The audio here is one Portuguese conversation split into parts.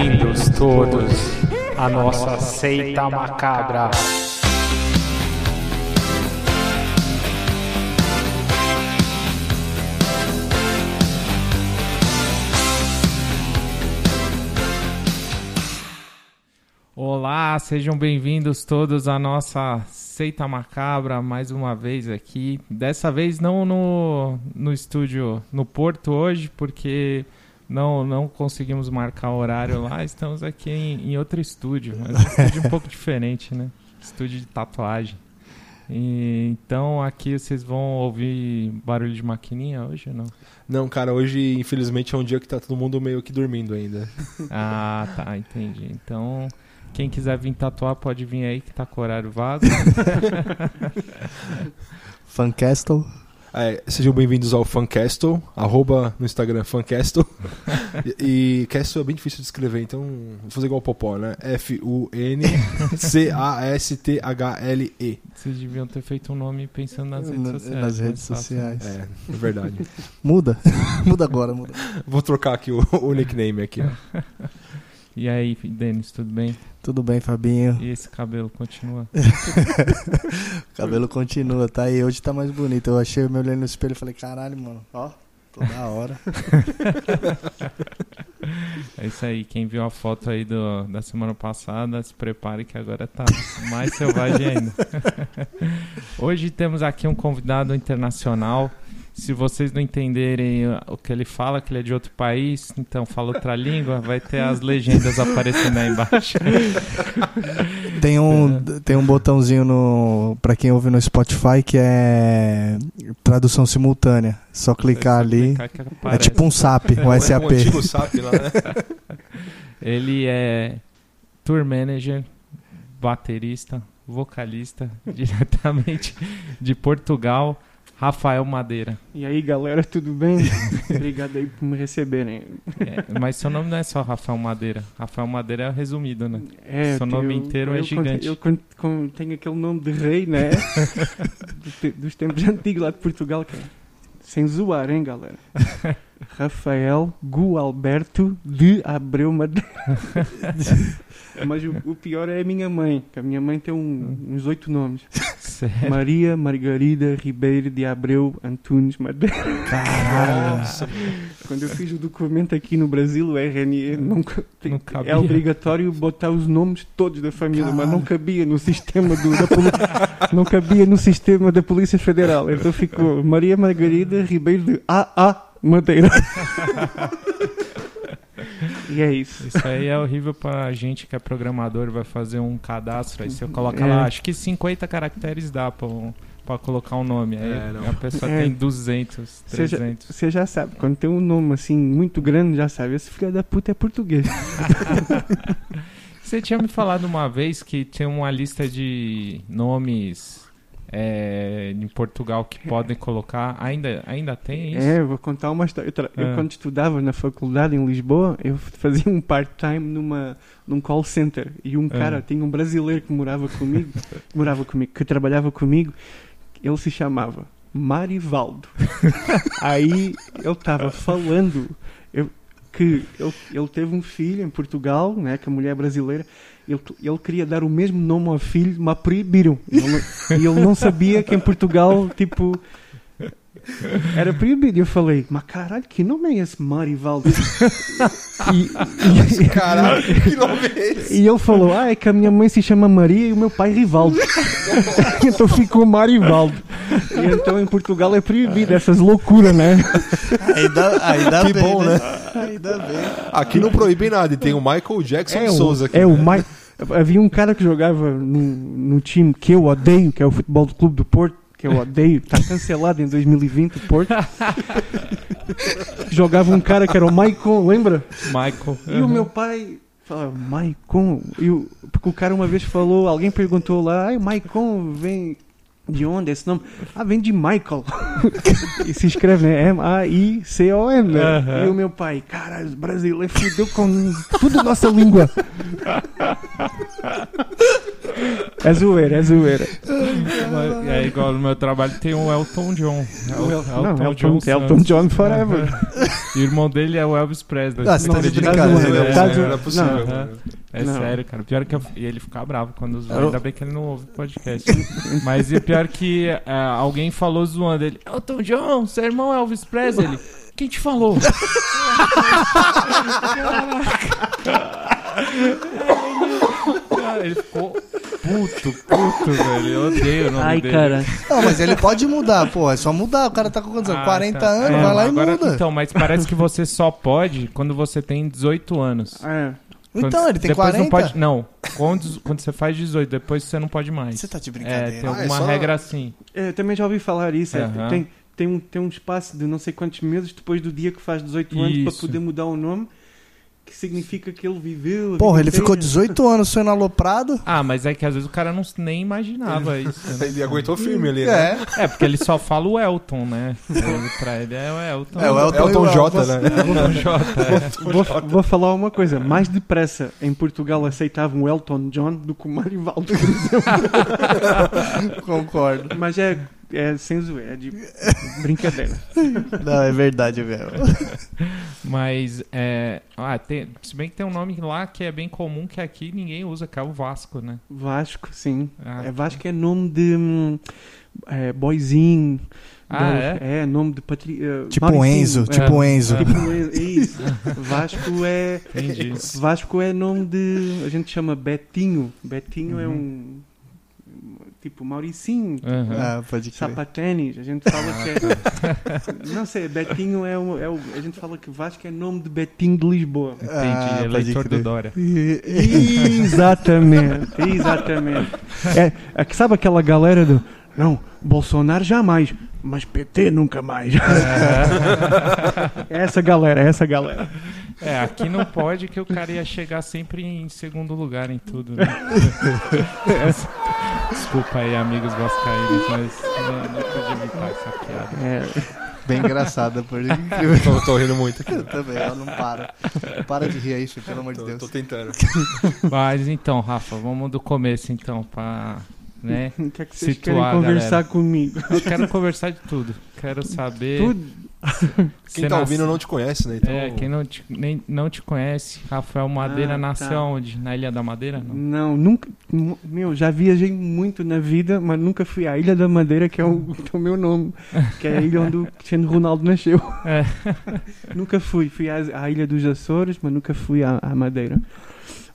Bem-vindos todos à nossa seita macabra. Olá, sejam bem-vindos todos à nossa seita macabra mais uma vez aqui. Dessa vez não no, no estúdio no Porto hoje, porque não, não conseguimos marcar o horário lá. Estamos aqui em, em outro estúdio, mas um estúdio um pouco diferente, né? Estúdio de tatuagem. E, então aqui vocês vão ouvir barulho de maquininha hoje ou não? Não, cara, hoje infelizmente é um dia que tá todo mundo meio que dormindo ainda. Ah, tá, entendi. Então, quem quiser vir tatuar pode vir aí que tá com horário vago. Fancastle. É, sejam bem-vindos ao Fancastle, arroba no Instagram Fancastle. e, e Castle é bem difícil de escrever, então vou fazer igual o Popó, né? F-U-N-C-A-S-T-H-L-E. Vocês deviam ter feito um nome pensando nas redes Na- sociais. nas mais redes fácil. sociais. É, é verdade. Muda. muda agora, muda. Vou trocar aqui o, o nickname aqui. ó. E aí, Denis, tudo bem? Tudo bem, Fabinho? E esse cabelo continua? O cabelo continua, tá? E hoje tá mais bonito. Eu achei, eu me olhei no espelho e falei, caralho, mano, ó, toda hora. É isso aí, quem viu a foto aí do, da semana passada, se prepare que agora tá mais selvagem ainda. Hoje temos aqui um convidado internacional. Se vocês não entenderem o que ele fala, que ele é de outro país, então fala outra língua, vai ter as legendas aparecendo aí embaixo. Tem um, tem um botãozinho no, pra quem ouve no Spotify que é tradução simultânea. Só clicar ali. Clicar É tipo um SAP, um É SAP. um SAP lá, né? Ele é tour manager, baterista, vocalista, diretamente de Portugal, Rafael Madeira. E aí galera, tudo bem? Obrigado aí por me receberem. É, mas seu nome não é só Rafael Madeira. Rafael Madeira é o resumido, né? É, Seu nome eu- inteiro é eu gigante. Eu con- tenho aquele nome de rei, né? Do dos tempos antigos lá de Portugal, cara. Sem zoar, hein, galera? Rafael Gualberto de Abreu Madeira. Mas o, o pior é a minha mãe, que a minha mãe tem um- uns oito nomes. Sério. Maria Margarida Ribeiro de Abreu Antunes Madeira. Caralho. Quando eu fiz o documento aqui no Brasil, o RNE, nunca tem- Não cabia. é obrigatório botar os nomes todos da família, mas não cabia no sistema do, da não cabia no sistema da Polícia Federal. Então ficou Maria Margarida Ribeiro de AA Madeira. e é isso. Isso aí é horrível pra gente que é programador, vai fazer um cadastro, aí você coloca É. lá, acho que 50 caracteres dá pra, um- pra colocar um nome. Aí É, a pessoa É. tem 200, Você já, 300. você já sabe, quando tem um nome assim muito grande, já sabe, esse filho da puta é português. Você tinha me falado uma vez que tinha uma lista de nomes é, em Portugal que podem colocar. Ainda, ainda tem isso? É, eu vou contar uma história. Eu, Ah. quando estudava na faculdade em Lisboa, eu fazia um part-time numa num call center e um Ah. cara, tinha um brasileiro que morava comigo, que morava comigo, que trabalhava comigo, ele se chamava Marivaldo. Aí ele estava falando eu- que ele, ele teve um filho em Portugal, né, que a mulher é brasileira, ele, ele queria dar o mesmo nome ao filho, mas proibiram. Ele não- E ele não sabia que em Portugal, tipo, era proibido. E eu falei, mas caralho, que nome é esse Marivaldo? e, Caralho, que nome é esse? e, e ele falou, ah, é que a minha mãe se chama Maria e o meu pai Rivaldo. então ficou Marivaldo. E então em Portugal é proibido essas loucuras, né? Ainda, ainda Que bem, bom, né? Ainda bem. Aqui não proíbe nada, e tem o Michael Jackson É Souza aqui. é o Mai- Havia um cara que jogava no, no time que eu odeio, que é o Futebol do Clube do Porto, que eu odeio, está cancelado em 2020 o Porto. Jogava um cara que era o Maicon, lembra? Michael. E o meu pai falava, Maicon. E o, porque o cara uma vez falou, alguém perguntou lá, ai, Maicon vem. De onde é esse nome? Ah, vem de Michael. e se escreve, né? M-A-I-C-O-N. Né? E o meu pai, caralho, brasileiro fudeu com tudo nossa língua. É zoeira, é zoeira. É igual no meu trabalho tem o Elton John. El- El- não, Elton, Santos. Elton John forever. E o irmão dele é o Elvis Presley. Ah, você tá de brincadeira, É, Tá é. Não é possível. Não. É Não. sério, cara. Pior que eu... E ele fica bravo quando zoa. Eu- Ainda bem que ele não ouve o podcast. Mas e pior que é, alguém falou zoando ele. Elton John, seu irmão é Elvis Presley. Ele, Quem te falou? Cara, ele ficou puto, puto, velho. Eu odeio o nome Ai, dele. cara. Não, mas ele pode mudar, pô. É só mudar. O cara tá com quantos anos? Ah, 40 tá. anos, É, vai lá e agora- muda. Então, mas parece que você só pode quando você tem 18 anos. É. Então, Quando- ele tem depois 40? Não, pode, não. Quando, quando você faz 18, depois você não pode mais. Você tá de É, brincadeira. tem Ah, é alguma só- regra assim. É, também já ouvi falar isso. é, Aham. tem, tem, um, tem um espaço de não sei quantos meses depois do dia que faz 18 anos para Isso. poder mudar o nome, que significa que ele viveu. a Porra, ele ficou inteira. 18 anos sendo aloprado. Ah, mas é que às vezes o cara não nem imaginava isso. né? Ele aguentou firme ali, né? É. É, porque ele só fala o Elton, né? Ele, pra ele é o Elton. É, o Elton, Elton o J, né? Elton J. é. Vou, vou falar uma coisa, mais depressa em Portugal aceitavam o Elton John do que o Marivaldo, por exemplo. Concordo. Mas é, é sem zoeira, é de brincadeira. Não, é verdade mesmo. Mas, é. Ah, tem, se bem que tem um nome lá que é bem comum que aqui ninguém usa, que é o Vasco, né? Vasco, sim. Ah, É Vasco é nome de é, boizinho. Ah, da- é? nome de Patri... eh, Tipo Mauricinho. Enzo, É. tipo Enzo. É. Tipo Enzo, é isso. Vasco é... Entendi. Vasco é nome de... A gente chama Betinho. Betinho é Uhum. um... Tipo Mauricinho. Aham. Ah, pode crer. Sapatênis, a gente fala que é. Não sei, Betinho é o, é o. A gente fala que Vasco é nome de Betinho de Lisboa. Entendi, Ah, eleitor do. Dória. Exatamente, exatamente. É, é que sabe aquela galera do. Não, Bolsonaro jamais, mas PT nunca mais. É essa galera, essa galera. É, aqui não pode que o cara ia chegar sempre em segundo lugar em tudo, né? Desculpa aí, amigos vascaínos, mas não, não pude evitar essa piada. É, Bem engraçada, por incrível. Tô, tô rindo muito aqui. Eu também, ela não para. Para de rir aí, filho, pelo amor de Deus. tô tentando. Mas então, Rafa, vamos do começo então, pra, né? o que é que vocês Situar, querem conversar galera. comigo? Eu quero conversar de tudo. Quero saber... Tudo. Quem tá nas- ouvindo não te conhece, né? Então, É, quem não te, nem, não te conhece, Rafael Madeira Ah, nasceu tá. onde? Na Ilha da Madeira? Não. Não, nunca. Meu, já viajei muito na vida, mas nunca fui à Ilha da Madeira, que é o, que é o meu nome, que é a ilha onde o Cristiano Ronaldo nasceu. É. nunca fui. Fui à, à Ilha dos Açores, mas nunca fui à, à Madeira.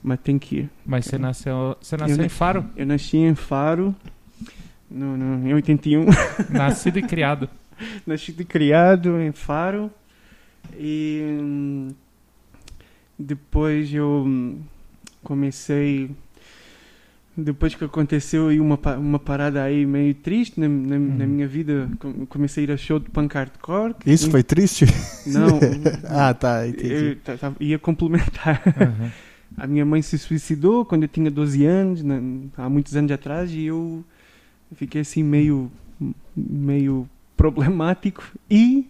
Mas tem que ir. Mas você nasceu, você nasceu Eu- em Faro? Eu nasci em Faro, no, no, em 81. Nascido e criado. Nascido e criado em Faro. E hum, depois eu hum, comecei. Depois que aconteceu aí uma, uma parada aí meio triste na, na, na Uhum. minha vida, com- comecei a ir a show de punk hardcore. Isso foi triste? Não, Ah, tá, entendi. eu ta- ta- ia complementar. Aham. A minha mãe se suicidou quando eu tinha 12 anos, na- há muitos anos atrás, e eu fiquei assim meio, meio problemático. E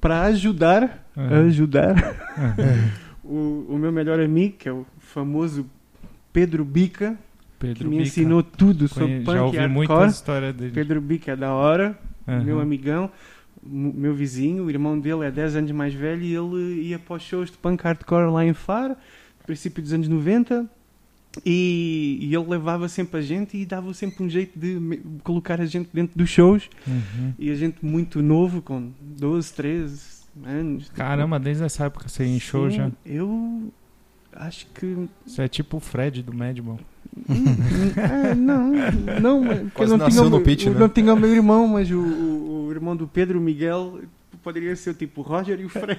para ajudar, Aham. ajudar, Aham. o, o meu melhor amigo, que é o famoso Pedro Bica, que Pedro me Bica. ensinou tudo sobre Conhe- punk Já e ouvi hardcore. história dele. Pedro Bica é da hora, Aham. meu amigão, meu vizinho, o irmão dele é 10 anos mais velho e ele ia para os shows de punk hardcore lá em Faro, princípio dos anos 90. E, e ele levava sempre a gente e dava sempre um jeito de colocar a gente dentro dos shows. Uhum. E a gente muito novo, com 12, 13 anos. Caramba, desde essa época você em show já. Eu acho que. Você é tipo o Fred do Madball. É, não, não, porque não tinha, meu- pitch, eu né? não tinha o meu irmão, mas o, o- o irmão do Pedro, o Miguel, poderia ser tipo Roger e o Fred.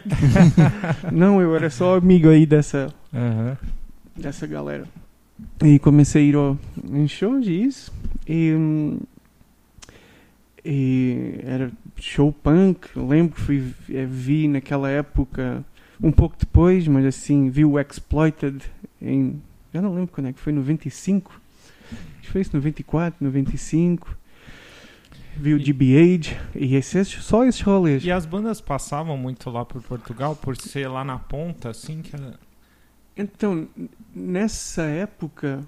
não, eu era só amigo aí dessa, Aham. dessa galera. E comecei a ir ao, em shows e isso. E, e era show punk. Eu lembro que fui, eh, vi naquela época, um pouco depois, mas assim, vi o Exploited em. Já não lembro quando é que foi, 95? Acho que foi isso, 94, 95. Vi o E- GBH e esses, só esses rolês. E as bandas passavam muito lá por Portugal, por ser lá na ponta, assim, que era... Então, nessa época,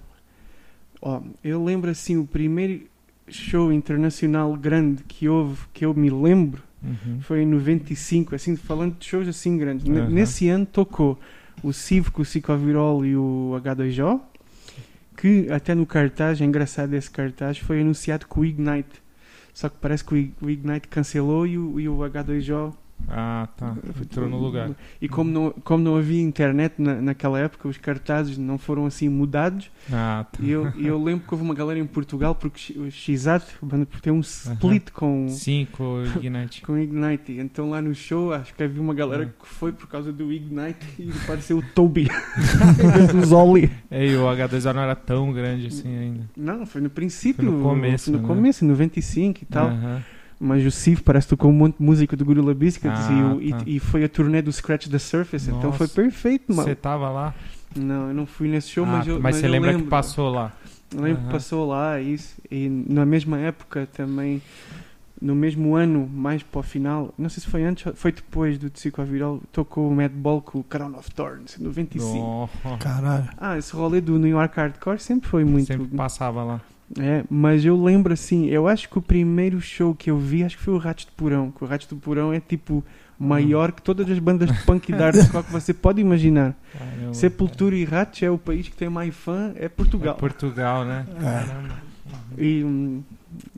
Ó, eu lembro assim, o primeiro show internacional grande que houve, que eu me lembro, Uhum. foi em 95, assim, falando de shows assim grandes. Aham. Nesse ano tocou o Civ com o Cicovirol e o H2O, que até no cartaz, é engraçado esse cartaz, foi anunciado com o Ignite. Só que parece que o Ignite cancelou e o, e o H2O Ah, tá. Entrou no lugar. E como não, como não havia internet na, naquela época, os cartazes não foram assim mudados. Ah, tá. E eu, eu lembro que houve uma galera em Portugal, porque o Xat banda tem um split com, Cinco Ignite. com Ignite. Então lá no show, acho que havia uma galera Hum. que foi por causa do Ignite e apareceu o Toby em vez do Zoli. E o H2O não era tão grande assim ainda. Não, foi no princípio. Foi no começo, foi no né? começo, em 95 e tal. Aham. Mas o Civ parece que tocou um monte de música do Gorilla Biscuits Ah, e, o- e- tá. e foi a turnê do Scratch the Surface. Então Nossa. foi perfeito, mano. Você tava lá? Não, eu não fui nesse show, Ah, mas eu mas você lembra lembro. que passou lá? Eu lembro que Aham. passou lá isso. E na mesma época também, no mesmo ano, mais para o final, não sei se foi antes foi depois do Psicoviral, tocou o Madball com o Crown of Thorns, em 95. Nossa. Caralho. Ah, esse rolê do New York Hardcore sempre foi muito. Sempre passava lá. É, mas eu lembro assim, eu acho que o primeiro show que eu vi, acho que foi o Ratos de Porão, que o Ratos de Porão é tipo maior que todas as bandas de punk e hardcore que você pode imaginar. Caramba. Sepultura e Ratos é o país que tem mais fã, é É Portugal. Portugal, né? É. Caramba. E,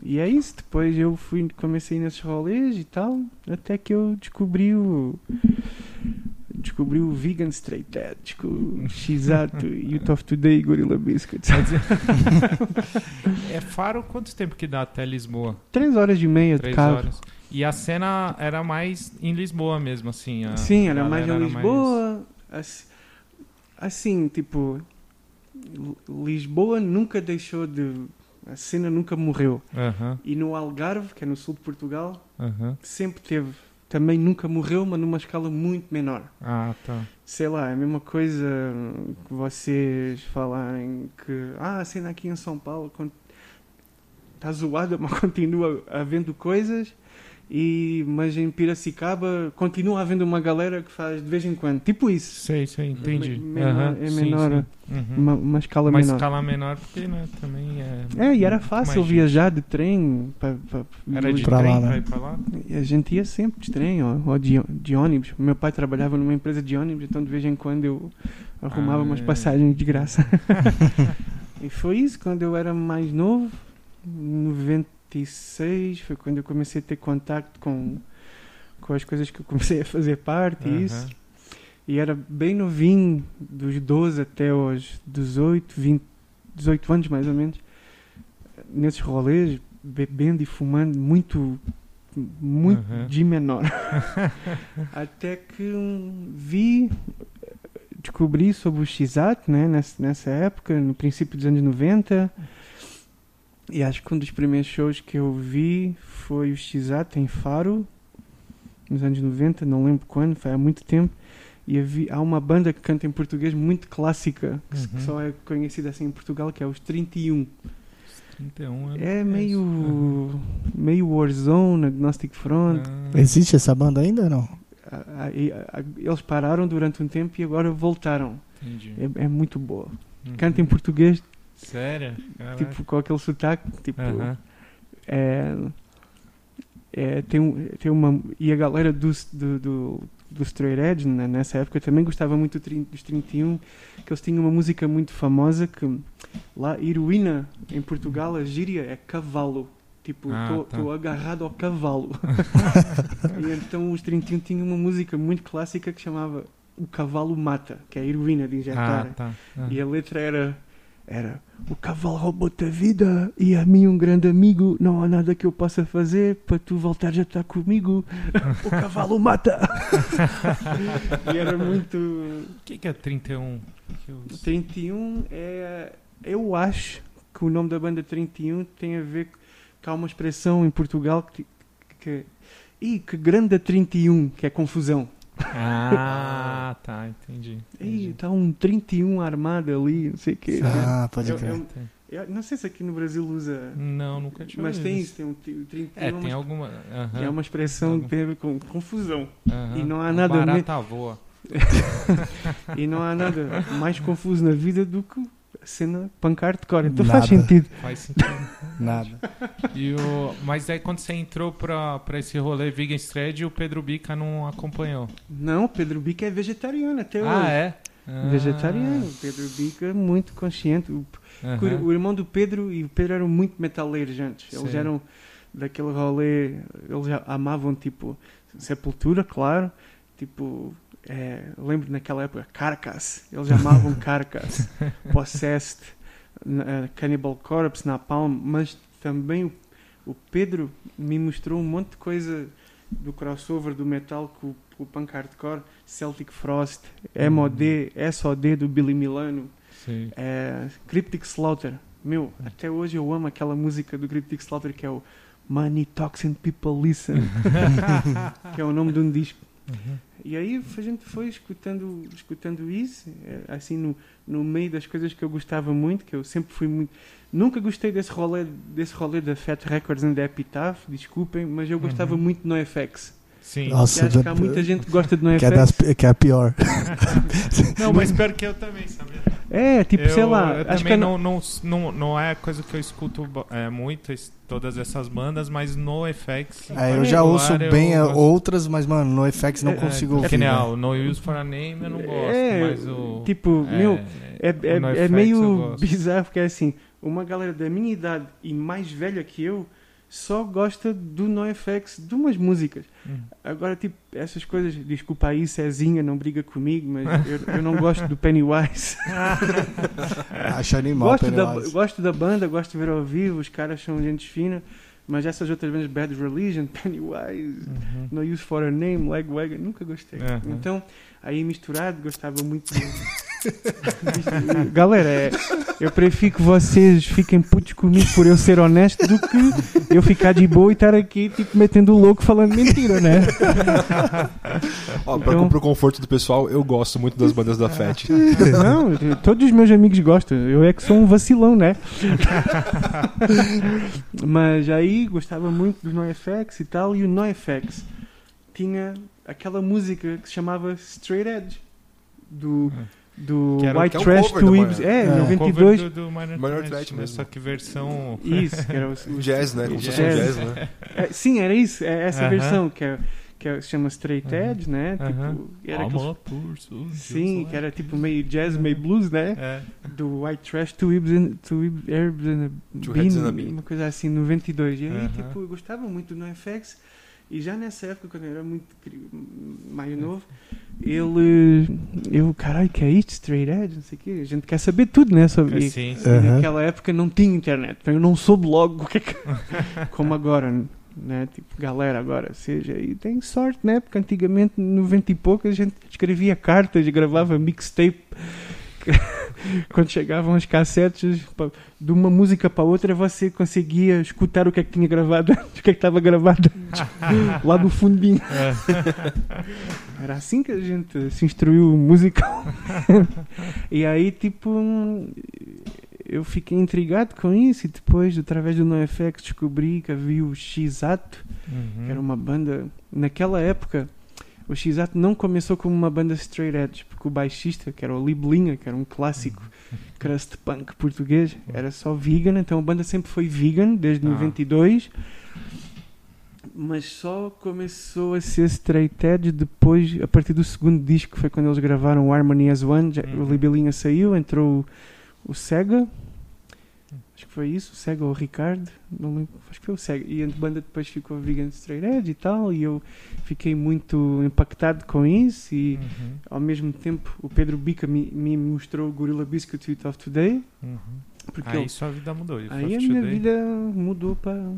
e é isso, depois eu fui, comecei nesses rolês e tal, até que eu descobri o. Descobri o Vegan Straight Edge com o Shizato, Youth of Today Gorilla Biscuits. É Faro, quanto tempo que dá até Lisboa? Três horas e meia de Três carro. horas. E a cena era mais em Lisboa mesmo, assim. a Sim, era mais em Lisboa. ass- Assim, tipo. Lisboa nunca deixou de. A cena nunca morreu. Aham, E no Algarve, que é no sul de Portugal, aham. sempre teve. Também nunca morreu, mas numa escala muito menor. Ah, tá. Sei lá, é a mesma coisa que vocês falarem que. Ah, a cena aqui em São Paulo está zoada, mas continua havendo coisas. E, mas em Piracicaba continua havendo uma galera que faz de vez em quando. Tipo isso. Sei, sei, entendi. Me- menor- é sim, menor, sim. Uhum. Uma, uma escala Uma menor. escala menor, porque né, também é. É, e era fácil viajar de trem. pra- Era de Pra lá, trem né? pra lá? E a gente ia sempre de trem ou, ou de, de ônibus. Meu pai trabalhava numa empresa de ônibus, então de vez em quando eu arrumava Ah, umas é. passagens de graça. e foi isso, quando eu era mais novo, em 96, foi quando eu comecei a ter contato com, com as coisas que eu comecei a fazer parte e isso. Aham. E era bem novinho, dos 12 até aos 18, 20, 18 anos mais ou menos, nesses rolês, bebendo e fumando muito, muito Aham. de menor. até que vi, descobri sobre o Xat, né, nessa, nessa época, no princípio dos anos 90. E acho que um dos primeiros shows que eu vi foi o Xat em Faro, nos anos 90, não lembro quando, foi há muito tempo. E havia, há uma banda que canta em português muito clássica, que, Uhum. só é conhecida assim em Portugal, que é os 31. 31 anos. É meio, meio Warzone, Agnostic Front. Ah, Existe essa banda ainda ou não? Ah, e, ah, Eles pararam durante um tempo e agora voltaram. entendi. É, é muito boa. Uhum. Canta em português, Sério? Caraca. tipo, com aquele sotaque, tipo, Aham. é, é, tem, tem uma e a galera do, do, do, do Straight Edge né, nessa época também gostava muito dos 31 que eles tinham uma música muito famosa que lá heroína em Portugal a gíria é cavalo tipo Ah, estou tá. agarrado ao cavalo e então os 31 tinham uma música muito clássica que chamava o cavalo mata que é a heroína de injetar Ah, tá. Ah. e a letra era era o cavalo roubou-te a vida e a mim um grande amigo não há nada que eu possa fazer para tu voltares a estar comigo o cavalo mata e era muito O que, que é 31? Que eu- 31 é eu acho que o nome da banda 31 tem a ver que há uma expressão em Portugal que que Ih, que grande a 31, que é confusão. Ah, tá, entendi. Entendi. está um 31 armado ali, não sei o quê. Ah, pode Eu- crer. eu- Eu não sei se aqui no Brasil usa Não, nunca tinha Mas tem isso, tem um ti- 31 É, é, tem uma, alguma. aham, é uma expressão Algum- que tem a ver com confusão. aham. e não há nada Barata voa. E não há nada mais confuso na vida do que cena punk hardcore. Então Nada. faz sentido. Faz sentido. Nada. E o... Mas aí quando você entrou pra, pra esse rolê Vegan Thread, o Pedro Bica não acompanhou. Não, Pedro Bica é vegetariano até Ah, hoje. é? Ah. Vegetariano. Pedro Bica é muito consciente. O, Aham. o irmão do Pedro e o Pedro eram muito metaleiros antes. Eles Sim. eram daquele rolê. Eles amavam tipo Sepultura, claro. Tipo. É, lembro naquela época, Carcass. Eles amavam Carcass. Possessed, eh, Cannibal Corpse, Napalm. Mas também o, o Pedro me mostrou um monte de coisa do crossover do metal com, o- com o punk hardcore. Celtic Frost, MOD, SOD do Billy Milano. É, Cryptic Slaughter. Meu, até hoje eu amo aquela música do Cryptic Slaughter que é o Money Talks and People Listen, que é o nome de um disco. Uhum. E aí a gente foi escutando, escutando isso, é, assim, no, no meio das coisas que eu gostava muito, que eu sempre fui muito. Nunca gostei desse rolê, desse rolê da Fat Records and da Epitaph, desculpem, mas eu gostava Uhum. muito de NoFX. Sim. Nossa, acho que há muita gente que gosta de que, é das, NoFX. que é a pior. Não, mas pior que eu também, sabia? É, tipo, eu, sei lá, eu acho que também eu não, não, não, não é coisa que eu escuto é, muito, todas essas bandas, mas no FX. É, eu já ouço eu bem é, gosto. outras, mas, mano, no FX não É, consigo É, ouvir. que nem né? ah, o No Use for a Name eu não gosto, É, mas o. tipo, é, meu, É, é, é eu meio bizarro porque é assim, uma galera da minha idade e mais velha que eu só gosta do NoFX, de umas músicas. Hum. Agora, tipo, essas coisas, desculpa aí, Cezinha, não briga comigo, mas eu, eu não gosto do Pennywise. Acho animal, gosto, da, Pennywise. gosto da banda, gosto de ver ao vivo, os caras são gente fina, mas essas outras bandas, Bad Religion, Pennywise, Uhum. No Use for a Name, Legwagon, nunca gostei. Aham. Então, aí misturado, gostava muito. de- Galera, é, eu prefiro que vocês fiquem putos comigo por eu ser honesto do que eu ficar de boa e estar aqui, tipo, metendo o louco falando mentira, né? Ó, pra, Então- pro conforto do pessoal, eu gosto muito das bandas da FET. Não, todos os meus amigos gostam. Eu é que sou um vacilão, né? Mas aí gostava muito do NoFX e tal, e o NoFX tinha aquela música que se chamava Straight Edge do, do Que era o- White é um Trash to Ibs. É, É. Cover 92. do, do Minor, Minor Threat, Threat mesmo. Só que versão. Isso, que era o, o- Jazz, né? Como Jazz. jazz, né? É, sim, era isso, é essa Aham. versão que, é, que é- se chama Straight Aham. Edge, né? Aham. Tipo, era aqueles- Amor por sujo, sim, que era tipo meio jazz, meio blues, né? É. do White Trash to Ibs and, to Ibs, Herbs and a Bean, uma coisa assim, 92. E aí, tipo, eu gostava muito do NoFX e já nessa época, quando eu era muito mais novo, ele, eu, caralho, que é isto, Straight Edge, não sei o quê, a gente quer saber tudo, né, sobre É, sim, sim. Aham. naquela época não tinha internet, então eu não soube logo o que é que, como agora, né, tipo, galera agora, seja, e tem sorte, né, porque antigamente, 90 e pouco, a gente escrevia cartas, gravava mixtape, quando chegavam as cassetes de uma música para outra, você conseguia escutar o que é que tinha gravado, o que é que estava gravado antes, lá no fundinho. Era assim que a gente se instruiu musical. e aí, tipo, eu fiquei intrigado com isso e depois, através do NoFX, descobri que havia o X-Ato, Uhum. que era uma banda... Naquela época, o X-Ato não começou como uma banda straight edge, porque o baixista, que era o Libelinha, que era um clássico crust punk português, era só vegan, então a banda sempre foi vegan, desde Ah. 92 mas só começou a ser straight edge depois, a partir do segundo disco, foi quando eles gravaram o Harmony as One, já- Uhum. o Libelinha saiu, entrou o, Sega, foi isso, o Sega ou o Ricardo, não lembro, acho que foi o Sega, e a banda depois ficou vegan straight edge e tal, e eu fiquei muito impactado com isso, e Uhum. ao mesmo tempo o Pedro Bica me, me mostrou o Gorilla Biscuit of Today, Uhum. porque Aí ele- sua vida mudou. Aí a minha Today. vida mudou para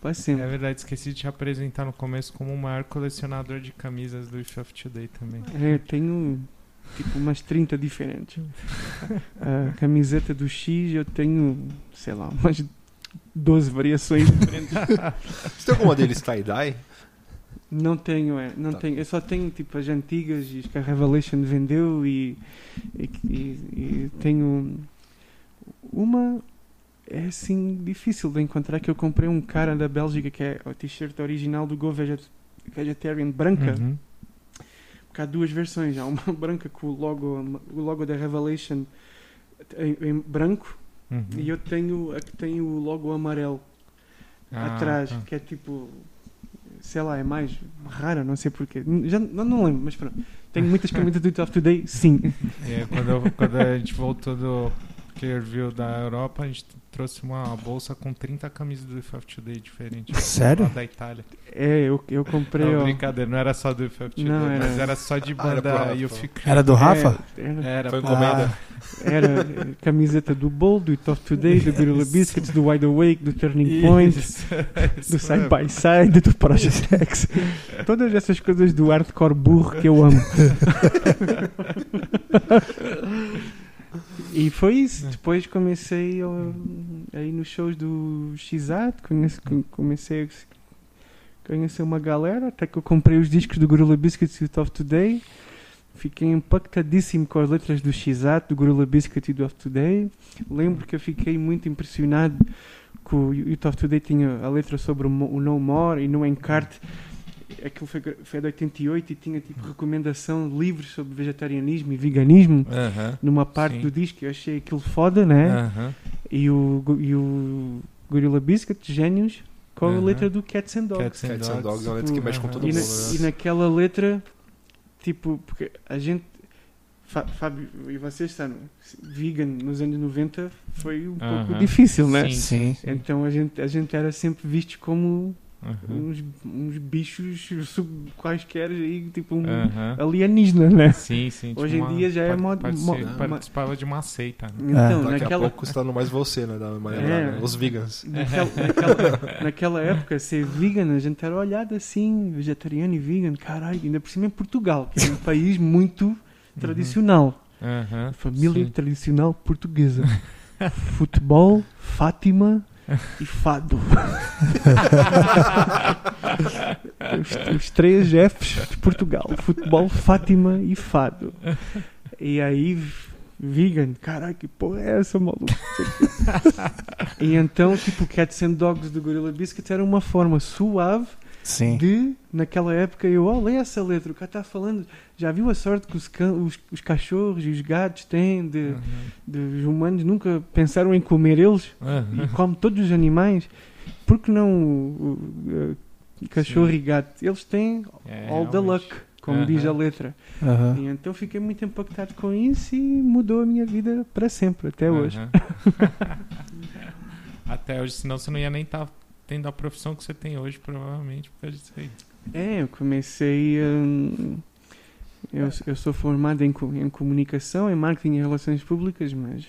para sempre. É verdade, esqueci de te apresentar no começo como o maior colecionador de camisas do If of Today também. É, eu tenho tipo umas 30 diferentes. A camiseta do X eu tenho, sei lá, umas 12 variações diferentes. Você tem alguma deles tie-dye? Não tenho, é, não Tá. tenho. Eu só tenho tipo as antigas e as que a Revelation vendeu e, e, e- e tenho uma é assim difícil de encontrar que eu comprei um cara da Bélgica que é o t-shirt original do Go Veget- Vegetarian branca. Uhum. Porque há duas versões. Há uma branca com o logo, o logo da Revelation em, em branco Uhum. e eu tenho a que tem o logo amarelo Ah, atrás, tá. que é tipo, sei lá, é mais rara, não sei porquê. Já não, não lembro, mas pronto. Tenho muitas camisetas do It of Today, sim. É, quando, eu- quando a gente voltou do View da Europa, a gente trouxe uma bolsa com 30 camisas do If of Today diferentes. Sério? Lá da Itália. É, eu, eu comprei. Não, ó, brincadeira, não era só do If of Today, Não, era- mas era só de Ah, era banda. You Feel Era do Rafa? É, era, Era Foi encomenda. era eh, camiseta do Bowl, do It of Today, do Gorilla Biscuits, do Wide Awake, do Turning Point. Isso, do Side mesmo. by Side, do Project X. Todas essas coisas do hardcore burro que eu amo. e foi isso. Depois comecei a, ir nos shows do Xat, comecei a conhecer uma galera, até que eu comprei os discos do Gorilla Biscuits e do Of Today. Fiquei impactadíssimo com as letras do Xat, do Gorilla Biscuit e do Of Today. Lembro que eu fiquei muito impressionado que o Youth of Today tinha a letra sobre o No More e no Encarte. Aquilo foi, foi de 88 e tinha tipo recomendação de livros sobre vegetarianismo e veganismo Aham. numa parte Sim. do disco. Eu achei aquilo foda, né? Aham. E, o, e o Gorilla Biscuit, Génios, com a Aham. letra do Cats and Dogs. Cats and Cats and Dogs. Dogs é uma letra que mexe com todo E, na- mundo. e né? naquela letra, tipo, porque a gente. Fá- Fábio, e vocês sabem, vegan nos anos 90 foi um pouco difícil, né? Sim. Sim. Então a gente, a gente era sempre visto como Aham. uns, uns bichos sub quaisquer aí, tipo um Aham. alienígena, né? Sim, sim. Hoje tipo em uma- dia já é par- mod- partici- mo- Participava de uma seita. né? Então, Daqui a naquela, pouco se torna mais você, né? Da maneira É. né? Os vegans. naquela, naquela, naquela época, ser vegan, a gente era olhado assim, vegetariano e vegan, caralho, ainda por cima em Portugal, que é um país muito tradicional. Aham. Família Sim. tradicional portuguesa. Futebol, Fátima e fado. os, os três Fs de Portugal: futebol, Fátima e fado. E aí, vegan, caralho, que porra é essa, maluco? e então, tipo, Cats and Dogs do Gorilla Biscuits era uma forma suave Sim. de, naquela época, eu, oh, lê essa letra, o cara está falando, já viu a sorte que os, os, os cachorros e os gatos têm de, Aham. de os humanos nunca pensaram em comer eles e Aham. come todos os animais, por que não o, o, cachorro Sim. e gato? Eles têm É, all the luck, como diz a Aham. letra. Aham. E então fiquei muito impactado com isso e mudou a minha vida para sempre, até hoje. Aham. Até hoje, senão você não ia nem estar tendo a profissão que você tem hoje, provavelmente, por causa disso aí. É, eu comecei. hum, eu, eu sou formado em, em comunicação, em marketing e relações públicas, mas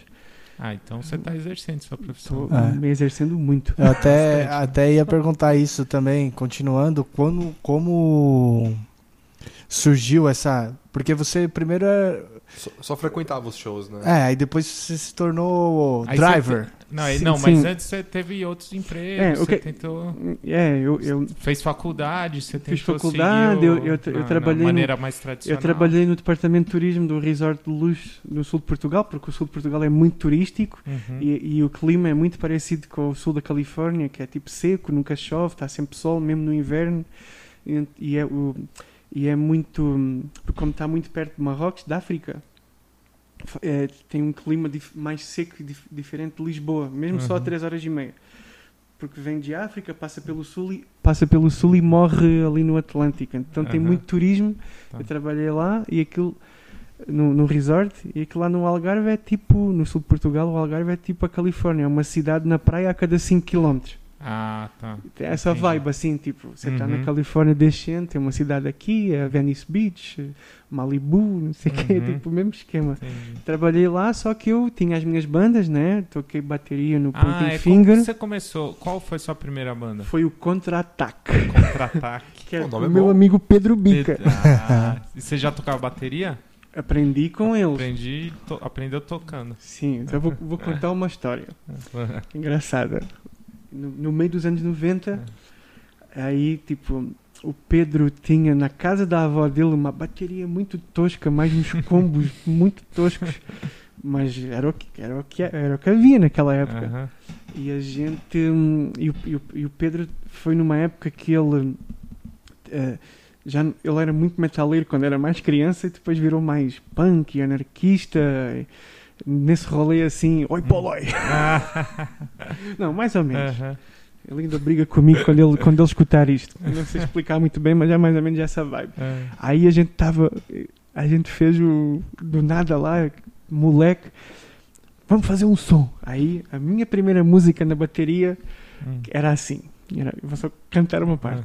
Ah, então você está exercendo sua profissão. estou É. me exercendo muito. Eu até, até ia perguntar isso também, continuando, quando, como surgiu essa. Porque você primeiro é. Só, só frequentava os shows, né? É, aí depois você se tornou Aí driver. Não, Sim, não mas sim. antes você teve outros empregos, É, você que- tentou... É, eu, eu, Fez faculdade, você Fiz tentou faculdade, seguir o- eu- eu eu na- trabalhei na no- maneira mais eu tradicional. trabalhei no departamento de turismo do resort de luxo no sul de Portugal, porque o sul de Portugal é muito turístico Uhum. e, e o clima é muito parecido com o sul da Califórnia, que é tipo seco, nunca chove, está sempre sol, mesmo no inverno. E, e é, o, e é muito. Como está muito perto de Marrocos, da África, é, tem um clima dif- mais seco e dif- diferente de Lisboa, mesmo só a Uhum. 3 horas e meia. Porque vem de África, passa pelo sul e, passa pelo sul e morre ali no Atlântico. Então tem Aham. muito turismo. Tá. Eu trabalhei lá e aquilo no, no resort e aquilo lá no Algarve é tipo, no sul de Portugal, o Algarve é tipo a Califórnia, é uma cidade na praia a cada 5 km. Ah, tá. Tem essa Entendi. vibe assim, tipo, você está Uhum. na Califórnia descendo, tem uma cidade aqui, é Venice Beach, Malibu, não sei o quê, Uhum. tipo o mesmo esquema. Entendi. Trabalhei lá, só que eu tinha as minhas bandas, né? Toquei bateria no Ah, Pointing é como Finger. que você começou? Qual foi sua primeira banda? Foi o Contra-Ataque, Contra-ataque. que é O nome do é meu bom. amigo Pedro Bica. Ah, e você já tocava bateria? Aprendi com eles. Aprendi, to- aprendeu tocando. Sim, então vou, vou contar uma história. engraçada. No, no meio dos anos 90, aí, tipo, o Pedro tinha na casa da avó dele uma bateria muito tosca, mais uns combos muito toscos, mas era o que, era o que, era o que havia naquela época. Aham. E a gente. hum, E o, e o- e o Pedro foi numa época que ele. eh, já, ele era muito metaleiro quando era mais criança e depois virou mais punk e anarquista. E, nesse rolê assim, oi poloi. Não, mais ou menos. Aham. Ele ainda briga comigo quando ele, quando ele escutar isto. Não sei explicar muito bem, mas é mais ou menos essa vibe. É. Aí a gente tava. A gente fez o. Do nada lá, moleque. Vamos fazer um som. Aí a minha primeira música na bateria Hum. era assim. Era, eu vou só cantar uma parte.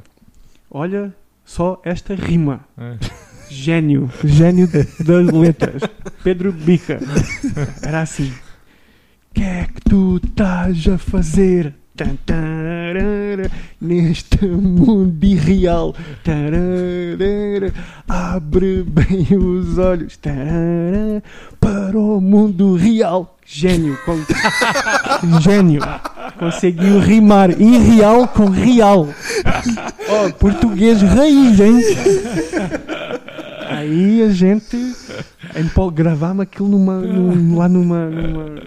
Olha só esta rima. Gênio. Gênio das letras. Pedro Bica. Era assim. Que é que tu estás a fazer? Neste mundo irreal. Abre bem os olhos. Para o mundo real. Gênio. com- Gênio. Conseguiu rimar irreal com real. Oh, português raiz, hein? Aí a gente gravava aquilo numa, num- lá numa, numa-